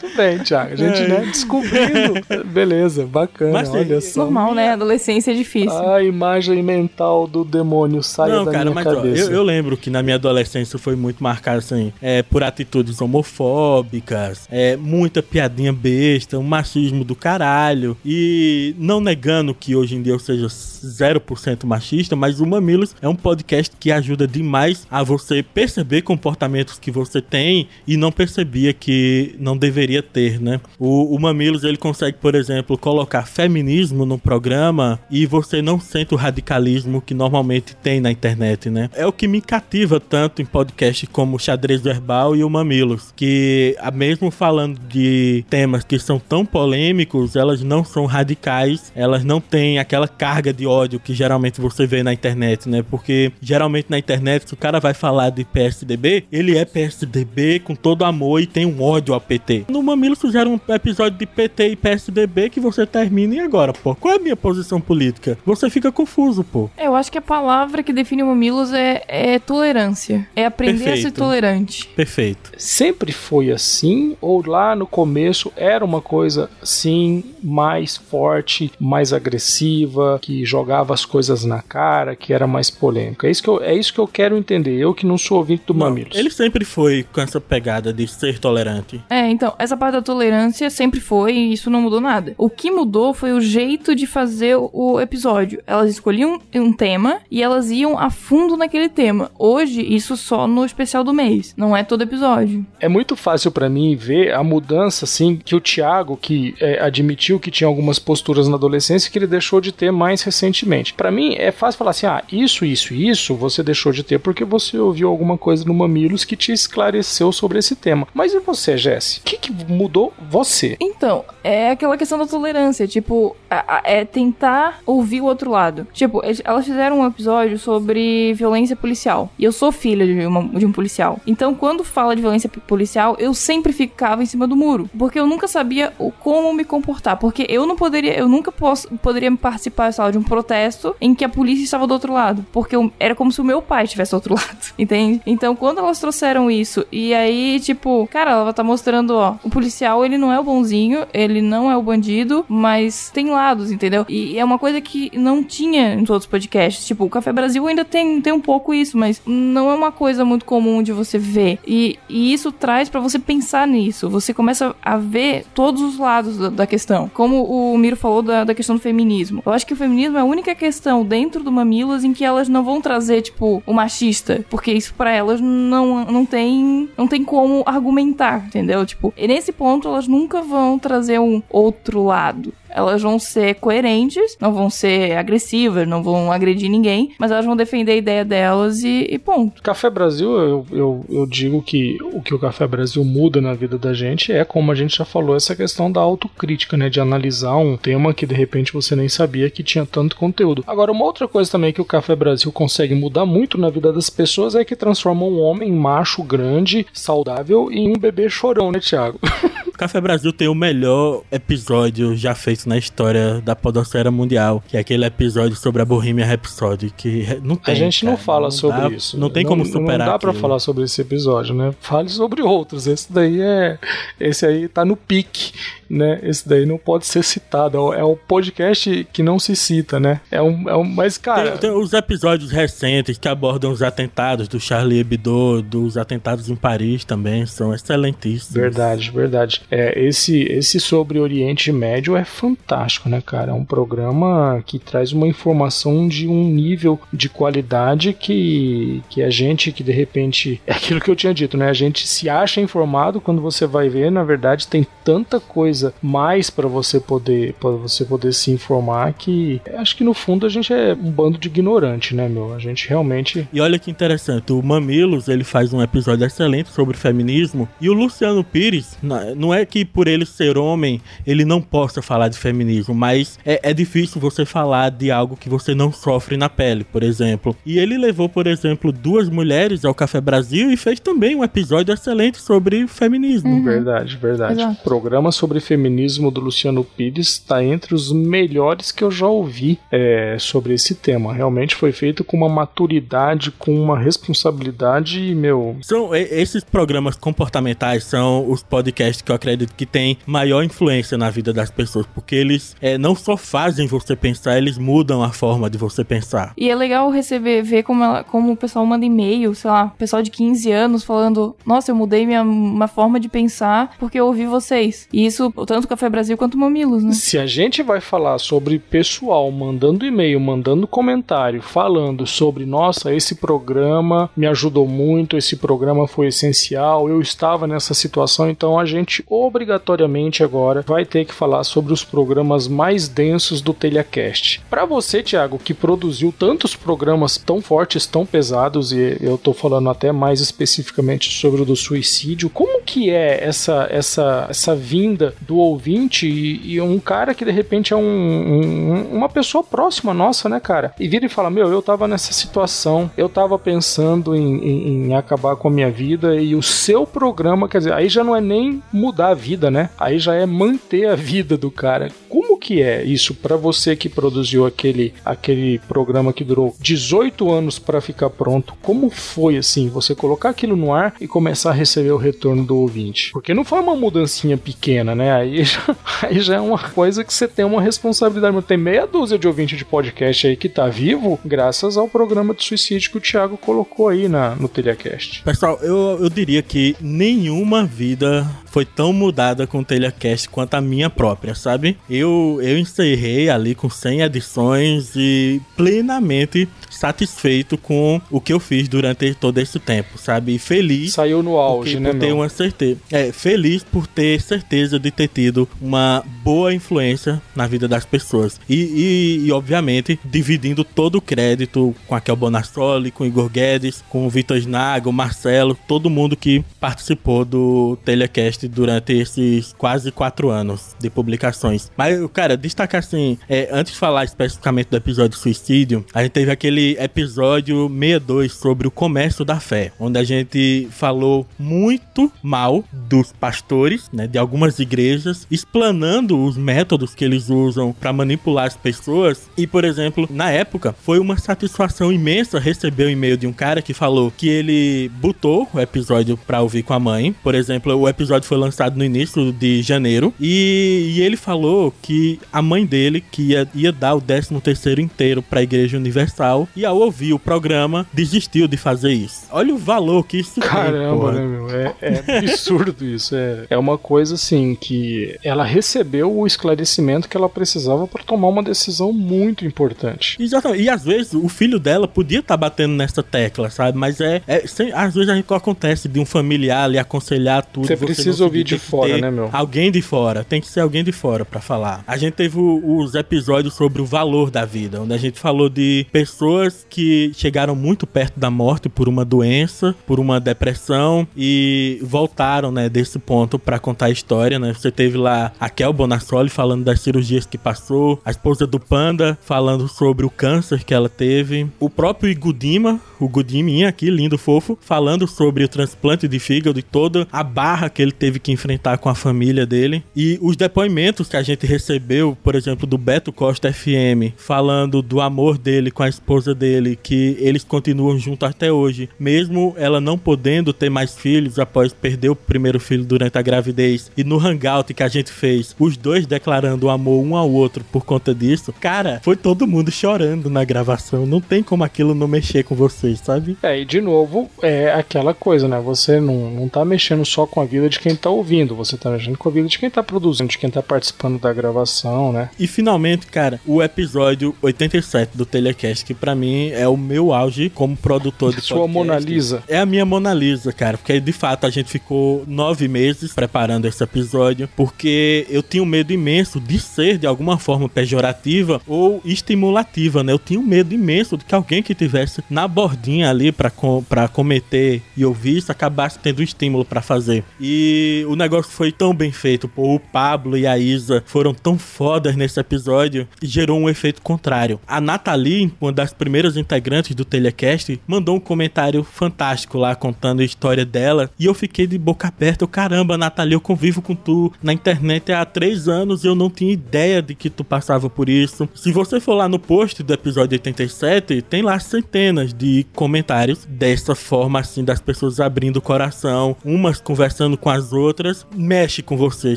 Tudo bem, Thiago. A gente, é. né, descobrindo. Beleza, bacana. Mas, olha só. Normal, né? Adolescência é difícil. A imagem mental do demônio sai da cara, minha mas, cabeça. Ó, eu, eu, lembro que na minha adolescência foi muito marcado assim, é, por atitudes homofóbicas, é, muita piadinha besta, um machismo do caralho. E não negando negando que hoje em dia eu seja 0% machista, mas o Mamilos é um podcast que ajuda demais a você perceber comportamentos que você tem e não percebia que não deveria ter, né? O, o Mamilos ele consegue, por exemplo, colocar feminismo no programa e você não sente o radicalismo que normalmente tem na internet, né? É o que me cativa tanto em podcast como Xadrez Verbal e o Mamilos, que mesmo falando de temas que são tão polêmicos, elas não são radicais, elas elas não têm aquela carga de ódio que geralmente você vê na internet, né? Porque geralmente na internet, se o cara vai falar de PSDB, ele é PSDB com todo amor e tem um ódio ao PT. No Mamilo fizeram um episódio de PT e PSDB que você termina e agora, pô? Qual é a minha posição política? Você fica confuso, pô. Eu acho que a palavra que define o Mamilos é, é tolerância. É aprender Perfeito. a ser tolerante. Perfeito. Sempre foi assim? Ou lá no começo era uma coisa, sim, mais forte, mais mais agressiva, que jogava as coisas na cara, que era mais polêmica. É isso que eu, é isso que eu quero entender, eu que não sou ouvinte do não, Mamilos. Ele sempre foi com essa pegada de ser tolerante. É, então, essa parte da tolerância sempre foi e isso não mudou nada. O que mudou foi o jeito de fazer o episódio. Elas escolhiam um tema e elas iam a fundo naquele tema. Hoje, isso só no especial do mês, não é todo episódio. É muito fácil para mim ver a mudança, assim, que o Thiago, que é, admitiu que tinha algumas posturas na adolescência, que ele deixou de ter mais recentemente. Para mim é fácil falar assim: ah, isso, isso, isso você deixou de ter porque você ouviu alguma coisa no Mamilos que te esclareceu sobre esse tema. Mas e você, Jesse? O que, que mudou você? Então, é aquela questão da tolerância, tipo, é tentar ouvir o outro lado. Tipo, elas fizeram um episódio sobre violência policial. E eu sou filha de, uma, de um policial. Então, quando fala de violência policial, eu sempre ficava em cima do muro. Porque eu nunca sabia o, como me comportar. Porque eu não poderia, eu nunca posso, poderia participar sabe, de um protesto em que a polícia estava do outro lado. Porque eu, era como se o meu pai estivesse do outro lado, entende? Então, quando elas trouxeram isso, e aí, tipo, cara, ela tá mostrando, ó, o policial, ele não é o bonzinho, ele não é o bandido, mas tem lados, entendeu? E é uma coisa que não tinha em todos os podcasts. Tipo, o Café Brasil ainda tem, tem um pouco isso, mas não é uma coisa muito comum de você ver. E, e isso traz para você pensar nisso. Você começa a ver todos os lados da, da questão. Como o Miro falou da, da questão do feminismo. Eu acho que o feminismo é a única questão dentro do Mamilos em que elas não vão trazer, tipo, o machista, porque isso para elas não, não tem não tem como argumentar, entendeu? Tipo, nesse ponto elas nunca vão trazer um outro lado. elas vão ser coerentes, não vão ser agressivas, não vão agredir ninguém, mas elas vão defender a ideia delas e, e ponto. Café Brasil, eu, eu, eu digo que o que o Café Brasil muda na vida da gente é, como a gente já falou, essa questão da autocrítica, né? De analisar um tema que de repente você nem sabia que tinha tanto conteúdo. Agora, uma outra coisa também que o Café Brasil consegue mudar muito na vida das pessoas é que transforma um homem macho, grande, saudável em um bebê chorão, né, Thiago? Café Brasil tem o melhor episódio já feito na história da podosfera mundial, que é aquele episódio sobre a Bohemia Rhapsody, que não tem, A gente cara, não fala não sobre dá- isso. Não tem como superar Não dá pra aquilo. falar sobre esse episódio, né? Fale sobre outros. Esse daí é. Esse aí tá no pique, né? Esse daí não pode ser citado. É o- É o podcast que não se cita, né? É um. É um mas, cara. Tem, tem os episódios recentes que abordam os atentados do Charlie Hebdo, dos atentados em Paris também, são excelentíssimos. Verdade, verdade. É, esse, esse sobre Oriente Médio é fantástico, né, cara? É um programa que traz uma informação de um nível de qualidade que, que a gente, que de repente. É aquilo que eu tinha dito, né? A gente se acha informado quando você vai ver, na verdade, tem tanta coisa mais para você poder para você poder se informar que acho que no fundo a gente é um bando de ignorante, né, meu? A gente realmente E olha que interessante, o Mamilos ele faz um episódio excelente sobre feminismo e o Luciano Pires, não é que por ele ser homem ele não possa falar de feminismo, mas é, é difícil você falar de algo que você não sofre na pele, por exemplo. E ele levou, por exemplo, duas mulheres ao Café Brasil e fez também um episódio excelente sobre feminismo. Verdade, verdade. Exato. O programa sobre feminismo do Luciano Pires está entre os melhores que eu já ouvi é, sobre esse tema. Realmente foi feito com uma maturidade, com uma responsabilidade, e, meu. São esses programas comportamentais são os podcasts que eu acredito que têm maior influência na vida das pessoas, porque eles é, não só fazem você pensar, eles mudam a forma de você pensar. E é legal receber, ver como, ela- como o pessoal manda e-mail, sei lá, pessoal de 15 anos falando: Nossa, eu mudei minha uma forma de pensar porque eu ouvi vocês. E isso, tanto o Café Brasil quanto o Mamilos, né? Se a gente vai falar sobre pessoal mandando e-mail, mandando comentário, falando sobre, nossa, esse programa me ajudou muito, esse programa foi essencial, eu estava nessa situação, então a gente obrigatoriamente agora vai ter que falar sobre os programas mais densos do Telecast. Para você, Thiago, que produziu tantos programas tão fortes, tão pesados, e eu tô falando até mais especificamente sobre o do suicídio, como que é essa essa essa vinda do ouvinte e, e um cara que de repente é um, um- uma pessoa próxima nossa, né, cara? E vira e fala: Meu, eu tava nessa situação, eu tava pensando em, em- em acabar com a minha vida e o seu programa, quer dizer, aí já não é nem mudar a vida, né? Aí já é manter a vida do cara. Como que é isso pra você que produziu aquele, aquele programa que durou 18 anos pra ficar pronto? Como foi assim, você colocar aquilo no ar e começar a receber o retorno do ouvinte? Porque não foi uma mudancinha pequena, né? Aí já, aí já é uma coisa que você tem uma responsabilidade. Mas Tem meia dúzia de ouvintes de podcast aí que tá vivo graças ao programa de suicídio que o Thiago colocou aí na, no Telecast. Pessoal, eu, eu diria que nenhuma vida foi tão mudada com o Telecast quanto a minha própria, sabe? Eu, eu encerrei ali com 100 edições e plenamente satisfeito com o que eu fiz durante todo esse tempo, sabe? E feliz Saiu no auge, porque, né, por ter meu? uma certeza. É, feliz por ter certeza de ter tido uma boa influência na vida das pessoas. E, e, e, obviamente, dividindo todo o crédito com a Kel Bonassoli, com Igor Guedes, com o Vitor Snaga, o Marcelo, todo mundo que participou do Telecast durante esses quase quatro anos de publicações. Mas, cara, destacar assim, é, antes de falar especificamente do episódio Suicídio, a gente teve aquele episódio 62 sobre o comércio da fé, onde a gente falou muito mal dos pastores, né, de algumas igrejas, explanando os métodos que eles usam para manipular as pessoas. E, por exemplo, na época, foi uma satisfação imensa receber o e-mail de um cara que falou que ele botou o episódio para ouvir com a mãe. Por exemplo, o episódio foi lançado no início de janeiro e, e ele falou que a mãe dele que ia, ia dar o 13 terceiro inteiro para a Igreja Universal e ao ouvir o programa desistiu de fazer isso. Olha o valor que isso tem, Caramba, porra. né, meu? É, é absurdo isso. É, é uma coisa assim que ela recebeu deu o esclarecimento que ela precisava para tomar uma decisão muito importante. Exatamente. E às vezes o filho dela podia estar tá batendo nessa tecla, sabe? Mas é, é sem, às vezes a gente acontece de um familiar lhe aconselhar tudo. Você, precisa ouvir de fora, né, meu? Alguém de fora. Tem que ser alguém de fora para falar. A gente teve os episódios sobre o valor da vida, onde a gente falou de pessoas que chegaram muito perto da morte por uma doença, por uma depressão e voltaram, né, desse ponto para contar a história, né? Você teve lá a Kel Bonassoli falando das cirurgias que passou, a esposa do Panda falando sobre o câncer que ela teve, o próprio Igudima, o Gudiminha aqui, lindo, fofo, falando sobre o transplante de fígado e toda a barra que ele teve que enfrentar com a família dele. E os depoimentos que a gente recebeu, por exemplo, do Beto Costa FM, falando do amor dele com a esposa dele, que eles continuam juntos até hoje, mesmo ela não podendo ter mais filhos após perder o primeiro filho durante a gravidez. E no hangout que a gente fez, os dois declarando amor um ao outro por conta disso, cara, foi todo mundo chorando na gravação. Não tem como aquilo não mexer com vocês, sabe? É, e de novo, é aquela coisa, né? Você não, não tá mexendo só com a vida de quem tá ouvindo, você tá mexendo com a vida de quem tá produzindo, de quem tá participando da gravação, né? E finalmente, cara, o episódio 87 do Telecast, que para mim é o meu auge como produtor de Sua Mona Lisa. É a minha Mona Lisa, cara, porque de fato a gente ficou nove meses preparando esse episódio, porque eu tinha um medo imenso de ser de alguma forma pejorativa ou estimulativa, né? Eu tinha um medo imenso de que alguém que tivesse na bordinha ali para com, pra cometer e ouvir isso acabasse tendo estímulo para fazer. E o negócio foi tão bem feito, pô, o Pablo e a Isa foram tão fodas nesse episódio e gerou um efeito contrário. A Nathalie, uma das primeiras integrantes do Telecast, mandou um comentário fantástico lá contando a história dela e eu fiquei de boca aberta. Eu, caramba, Nathalie, eu convivo com tu na internet há três anos e eu não tinha ideia de que tu passava por isso. Se você for lá no post do episódio 87, tem lá centenas de comentários dessa forma assim, das pessoas abrindo o coração, umas conversando com as outras, mexe com você,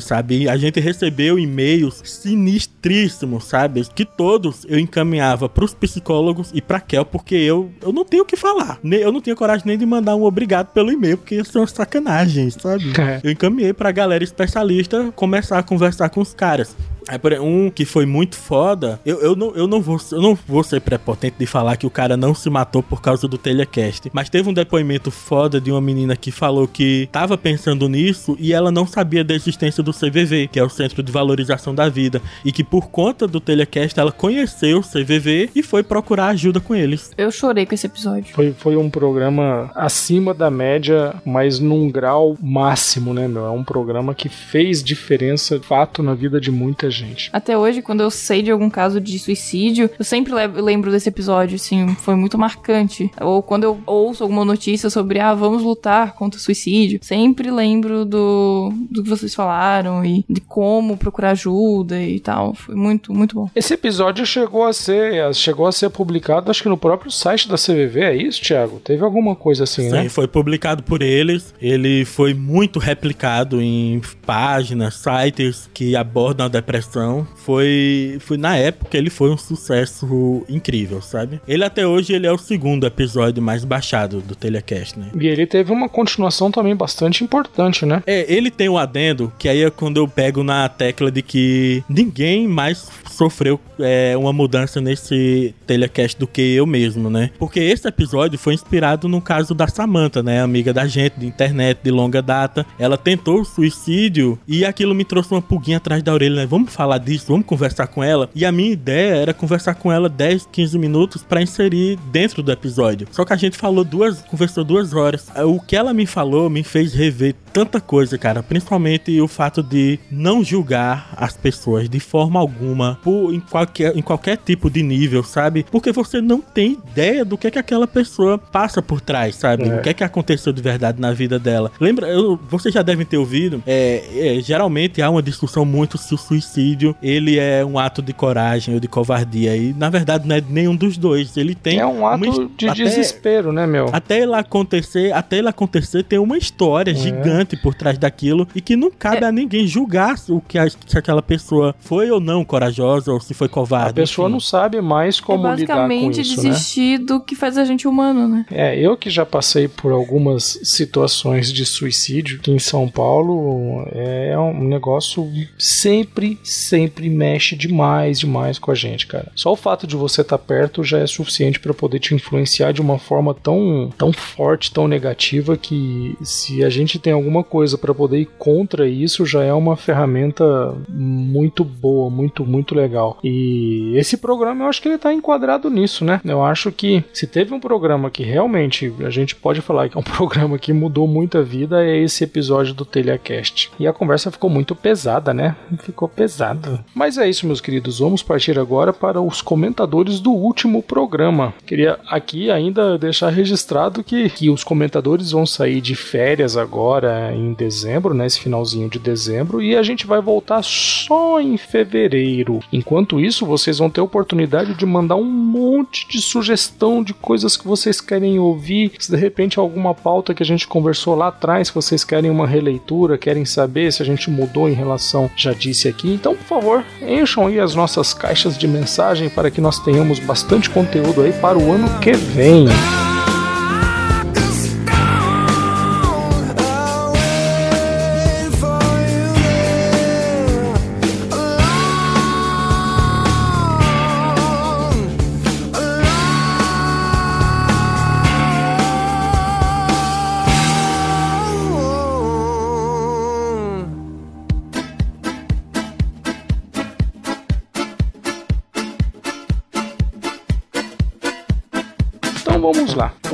sabe? A gente recebeu e-mails sinistríssimos, sabe? Que todos eu encaminhava pros psicólogos e pra Kel, porque eu, eu não tenho o que falar. Eu não tinha coragem nem de mandar um obrigado pelo e-mail, porque isso é uma sacanagem, sabe? É. Eu encaminhei pra galera especialista começar a conversar com os caras. É um que foi muito foda. Eu, eu, não, eu, não vou, eu não vou ser prepotente de falar que o cara não se matou por causa do telecast. Mas teve um depoimento foda de uma menina que falou que tava pensando nisso e ela não sabia da existência do CVV, que é o Centro de Valorização da Vida. E que por conta do telecast ela conheceu o CVV e foi procurar ajuda com eles. Eu chorei com esse episódio. Foi, foi um programa acima da média, mas num grau máximo, né, meu? É um programa que fez diferença, fato, na vida de muita gente. Até hoje, quando eu sei de algum caso de suicídio, eu sempre lembro desse episódio, assim, foi muito marcante. Ou quando eu ouço alguma notícia sobre, ah, vamos lutar contra o suicídio, sempre lembro do, do que vocês falaram e de como procurar ajuda e tal. Foi muito, muito bom. Esse episódio chegou a ser, chegou a ser publicado, acho que no próprio site da CVV, é isso, Thiago? Teve alguma coisa assim, Sim, né? Sim, foi publicado por eles. Ele foi muito replicado em páginas, sites que abordam a depressão foi, foi na época ele foi um sucesso incrível, sabe? Ele até hoje ele é o segundo episódio mais baixado do Telecast, né? E ele teve uma continuação também bastante importante, né? É, ele tem um adendo que aí é quando eu pego na tecla de que ninguém mais sofreu é, uma mudança nesse telecast do que eu mesmo, né? Porque esse episódio foi inspirado no caso da Samantha, né? Amiga da gente, de internet, de longa data. Ela tentou o suicídio e aquilo me trouxe uma pulguinha atrás da orelha, né? Vamos falar disso, vamos conversar com ela. E a minha ideia era conversar com ela 10, 15 minutos para inserir dentro do episódio. Só que a gente falou duas, conversou duas horas. O que ela me falou me fez rever tanta coisa, cara. Principalmente o fato de não julgar as pessoas de forma alguma por, em, qualquer, em qualquer tipo de nível, sabe? Porque você não tem ideia do que é que aquela pessoa passa por trás, sabe? É. O que é que aconteceu de verdade na vida dela. Lembra, eu, vocês já devem ter ouvido, é, é, geralmente há uma discussão muito se o suicídio ele é um ato de coragem ou de covardia. E na verdade não é nenhum dos dois. Ele tem. É um ato uma, de até, desespero, né, meu? Até ele acontecer, até ele acontecer, tem uma história é. gigante por trás daquilo e que não cabe é. a ninguém julgar o que, a, se aquela pessoa foi ou não corajosa ou se foi covarde. A pessoa enfim. não sabe mais como é lidar com isso, desistir né? do que faz a gente humano, né? É, eu que já passei por algumas situações de suicídio aqui em São Paulo, é um negócio sempre, sempre mexe demais, demais com a gente, cara. Só o fato de você estar tá perto já é suficiente para poder te influenciar de uma forma tão, tão forte, tão negativa que se a gente tem alguma coisa para poder ir contra isso, já é uma ferramenta muito boa, muito, muito legal. E esse programa eu acho que ele tá enquadrado nisso, né? Eu acho que se teve um programa que realmente a gente pode falar que é um programa que mudou muita vida, é esse episódio do Telecast. E a conversa ficou muito pesada, né? Ficou pesada. Mas é isso, meus queridos. Vamos partir agora para os comentadores do último programa. Queria aqui ainda deixar registrado que, que os comentadores vão sair de férias agora em dezembro, né? Esse finalzinho de dezembro, e a gente vai voltar só em fevereiro. Enquanto isso, vocês vão ter a oportunidade de mandar um monte de sugestão de coisas que vocês querem ouvir. Se de repente alguma pauta que a gente conversou lá atrás, vocês querem uma releitura, querem saber se a gente mudou em relação, já disse aqui. Então, por favor, encham aí as nossas caixas de mensagem para que nós tenhamos bastante conteúdo aí para o ano que vem.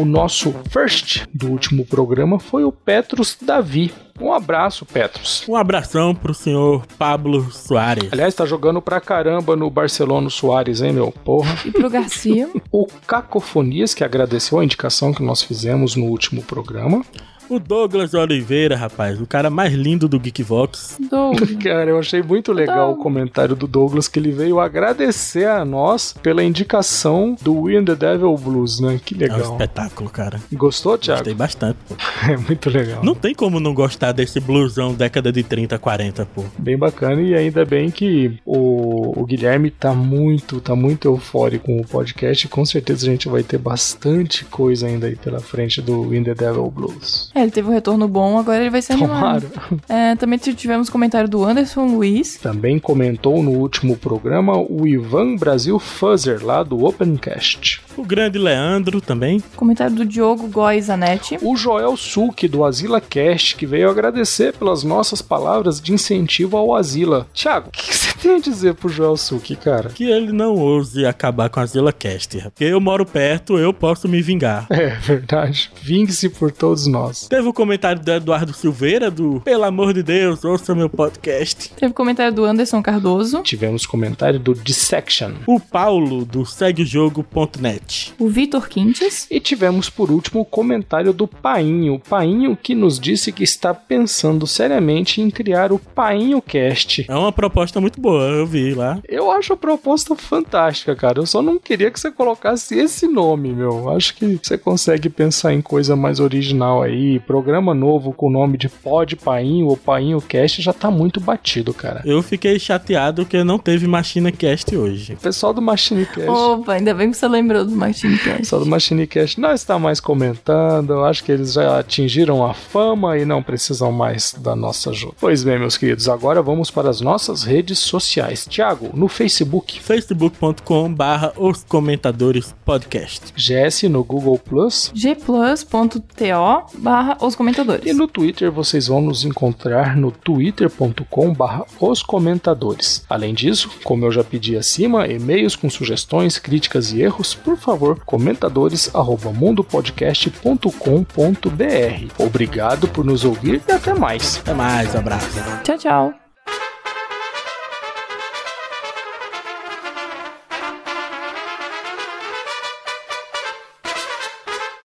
Nosso first do último programa foi o Petrus Davi. Um abraço, Petrus. Um abração pro senhor Pablo Soares. Aliás, tá jogando pra caramba no Barcelona Soares, hein, meu? Porra. E pro Garcia. o Cacofonias, que agradeceu a indicação que nós fizemos no último programa. O Douglas Oliveira, rapaz, o cara mais lindo do Geekvox. Douglas. cara, eu achei muito legal Douglas. o comentário do Douglas, que ele veio agradecer a nós pela indicação do We and the Devil Blues, né? Que legal. É um espetáculo, cara. Gostou, Thiago? Gostei bastante, pô. é muito legal. Não tem como não gostar desse bluesão década de 30, 40, pô. Bem bacana e ainda bem que o, o Guilherme tá muito, tá muito eufórico com o podcast. Com certeza a gente vai ter bastante coisa ainda aí pela frente do We and the Devil Blues. É, ele teve um retorno bom, agora ele vai ser animado. É, também tivemos comentário do Anderson Luiz. Também comentou no último programa o Ivan Brasil Fuzzer, lá do Opencast. O grande Leandro também. Comentário do Diogo Góes Zanetti. O Joel Suki, do Asila Cast, que veio agradecer pelas nossas palavras de incentivo ao Asila. Tiago, o que você tem a dizer pro Joel Suki, cara? Que ele não ouse acabar com a Asila Cast. Porque eu moro perto, eu posso me vingar. É verdade. Vingue-se por todos nós. Teve o comentário do Eduardo Silveira, do Pelo amor de Deus, ouça meu podcast. Teve comentário do Anderson Cardoso. Tivemos comentário do Dissection. O Paulo, do seguejogo.net. O Vitor Quintes. E tivemos por último o comentário do Painho. O Painho que nos disse que está pensando seriamente em criar o Painho Cast. É uma proposta muito boa, eu vi lá. Eu acho a proposta fantástica, cara. Eu só não queria que você colocasse esse nome, meu. Acho que você consegue pensar em coisa mais original aí, programa novo com o nome de Pod Painho ou Painho Cast já tá muito batido, cara. Eu fiquei chateado que não teve Machine Cast hoje. O pessoal do Machine Cast. Opa, ainda bem que você lembrou do Machine Cast. O pessoal do Machine Cast não está mais comentando. Eu acho que eles já atingiram a fama e não precisam mais da nossa ajuda. Pois bem, meus queridos, agora vamos para as nossas redes sociais. Tiago, no Facebook. facebook.com barra os comentadores podcast. GS no Google Plus. gplus.to barra barra os comentadores. E no Twitter vocês vão nos encontrar no twitter.com barra os comentadores. Além disso, como eu já pedi acima, e-mails com sugestões, críticas e erros, por favor, comentadores arroba mundopodcast.com.br. Obrigado por nos ouvir e até mais. Até mais, abraço. Tchau, tchau.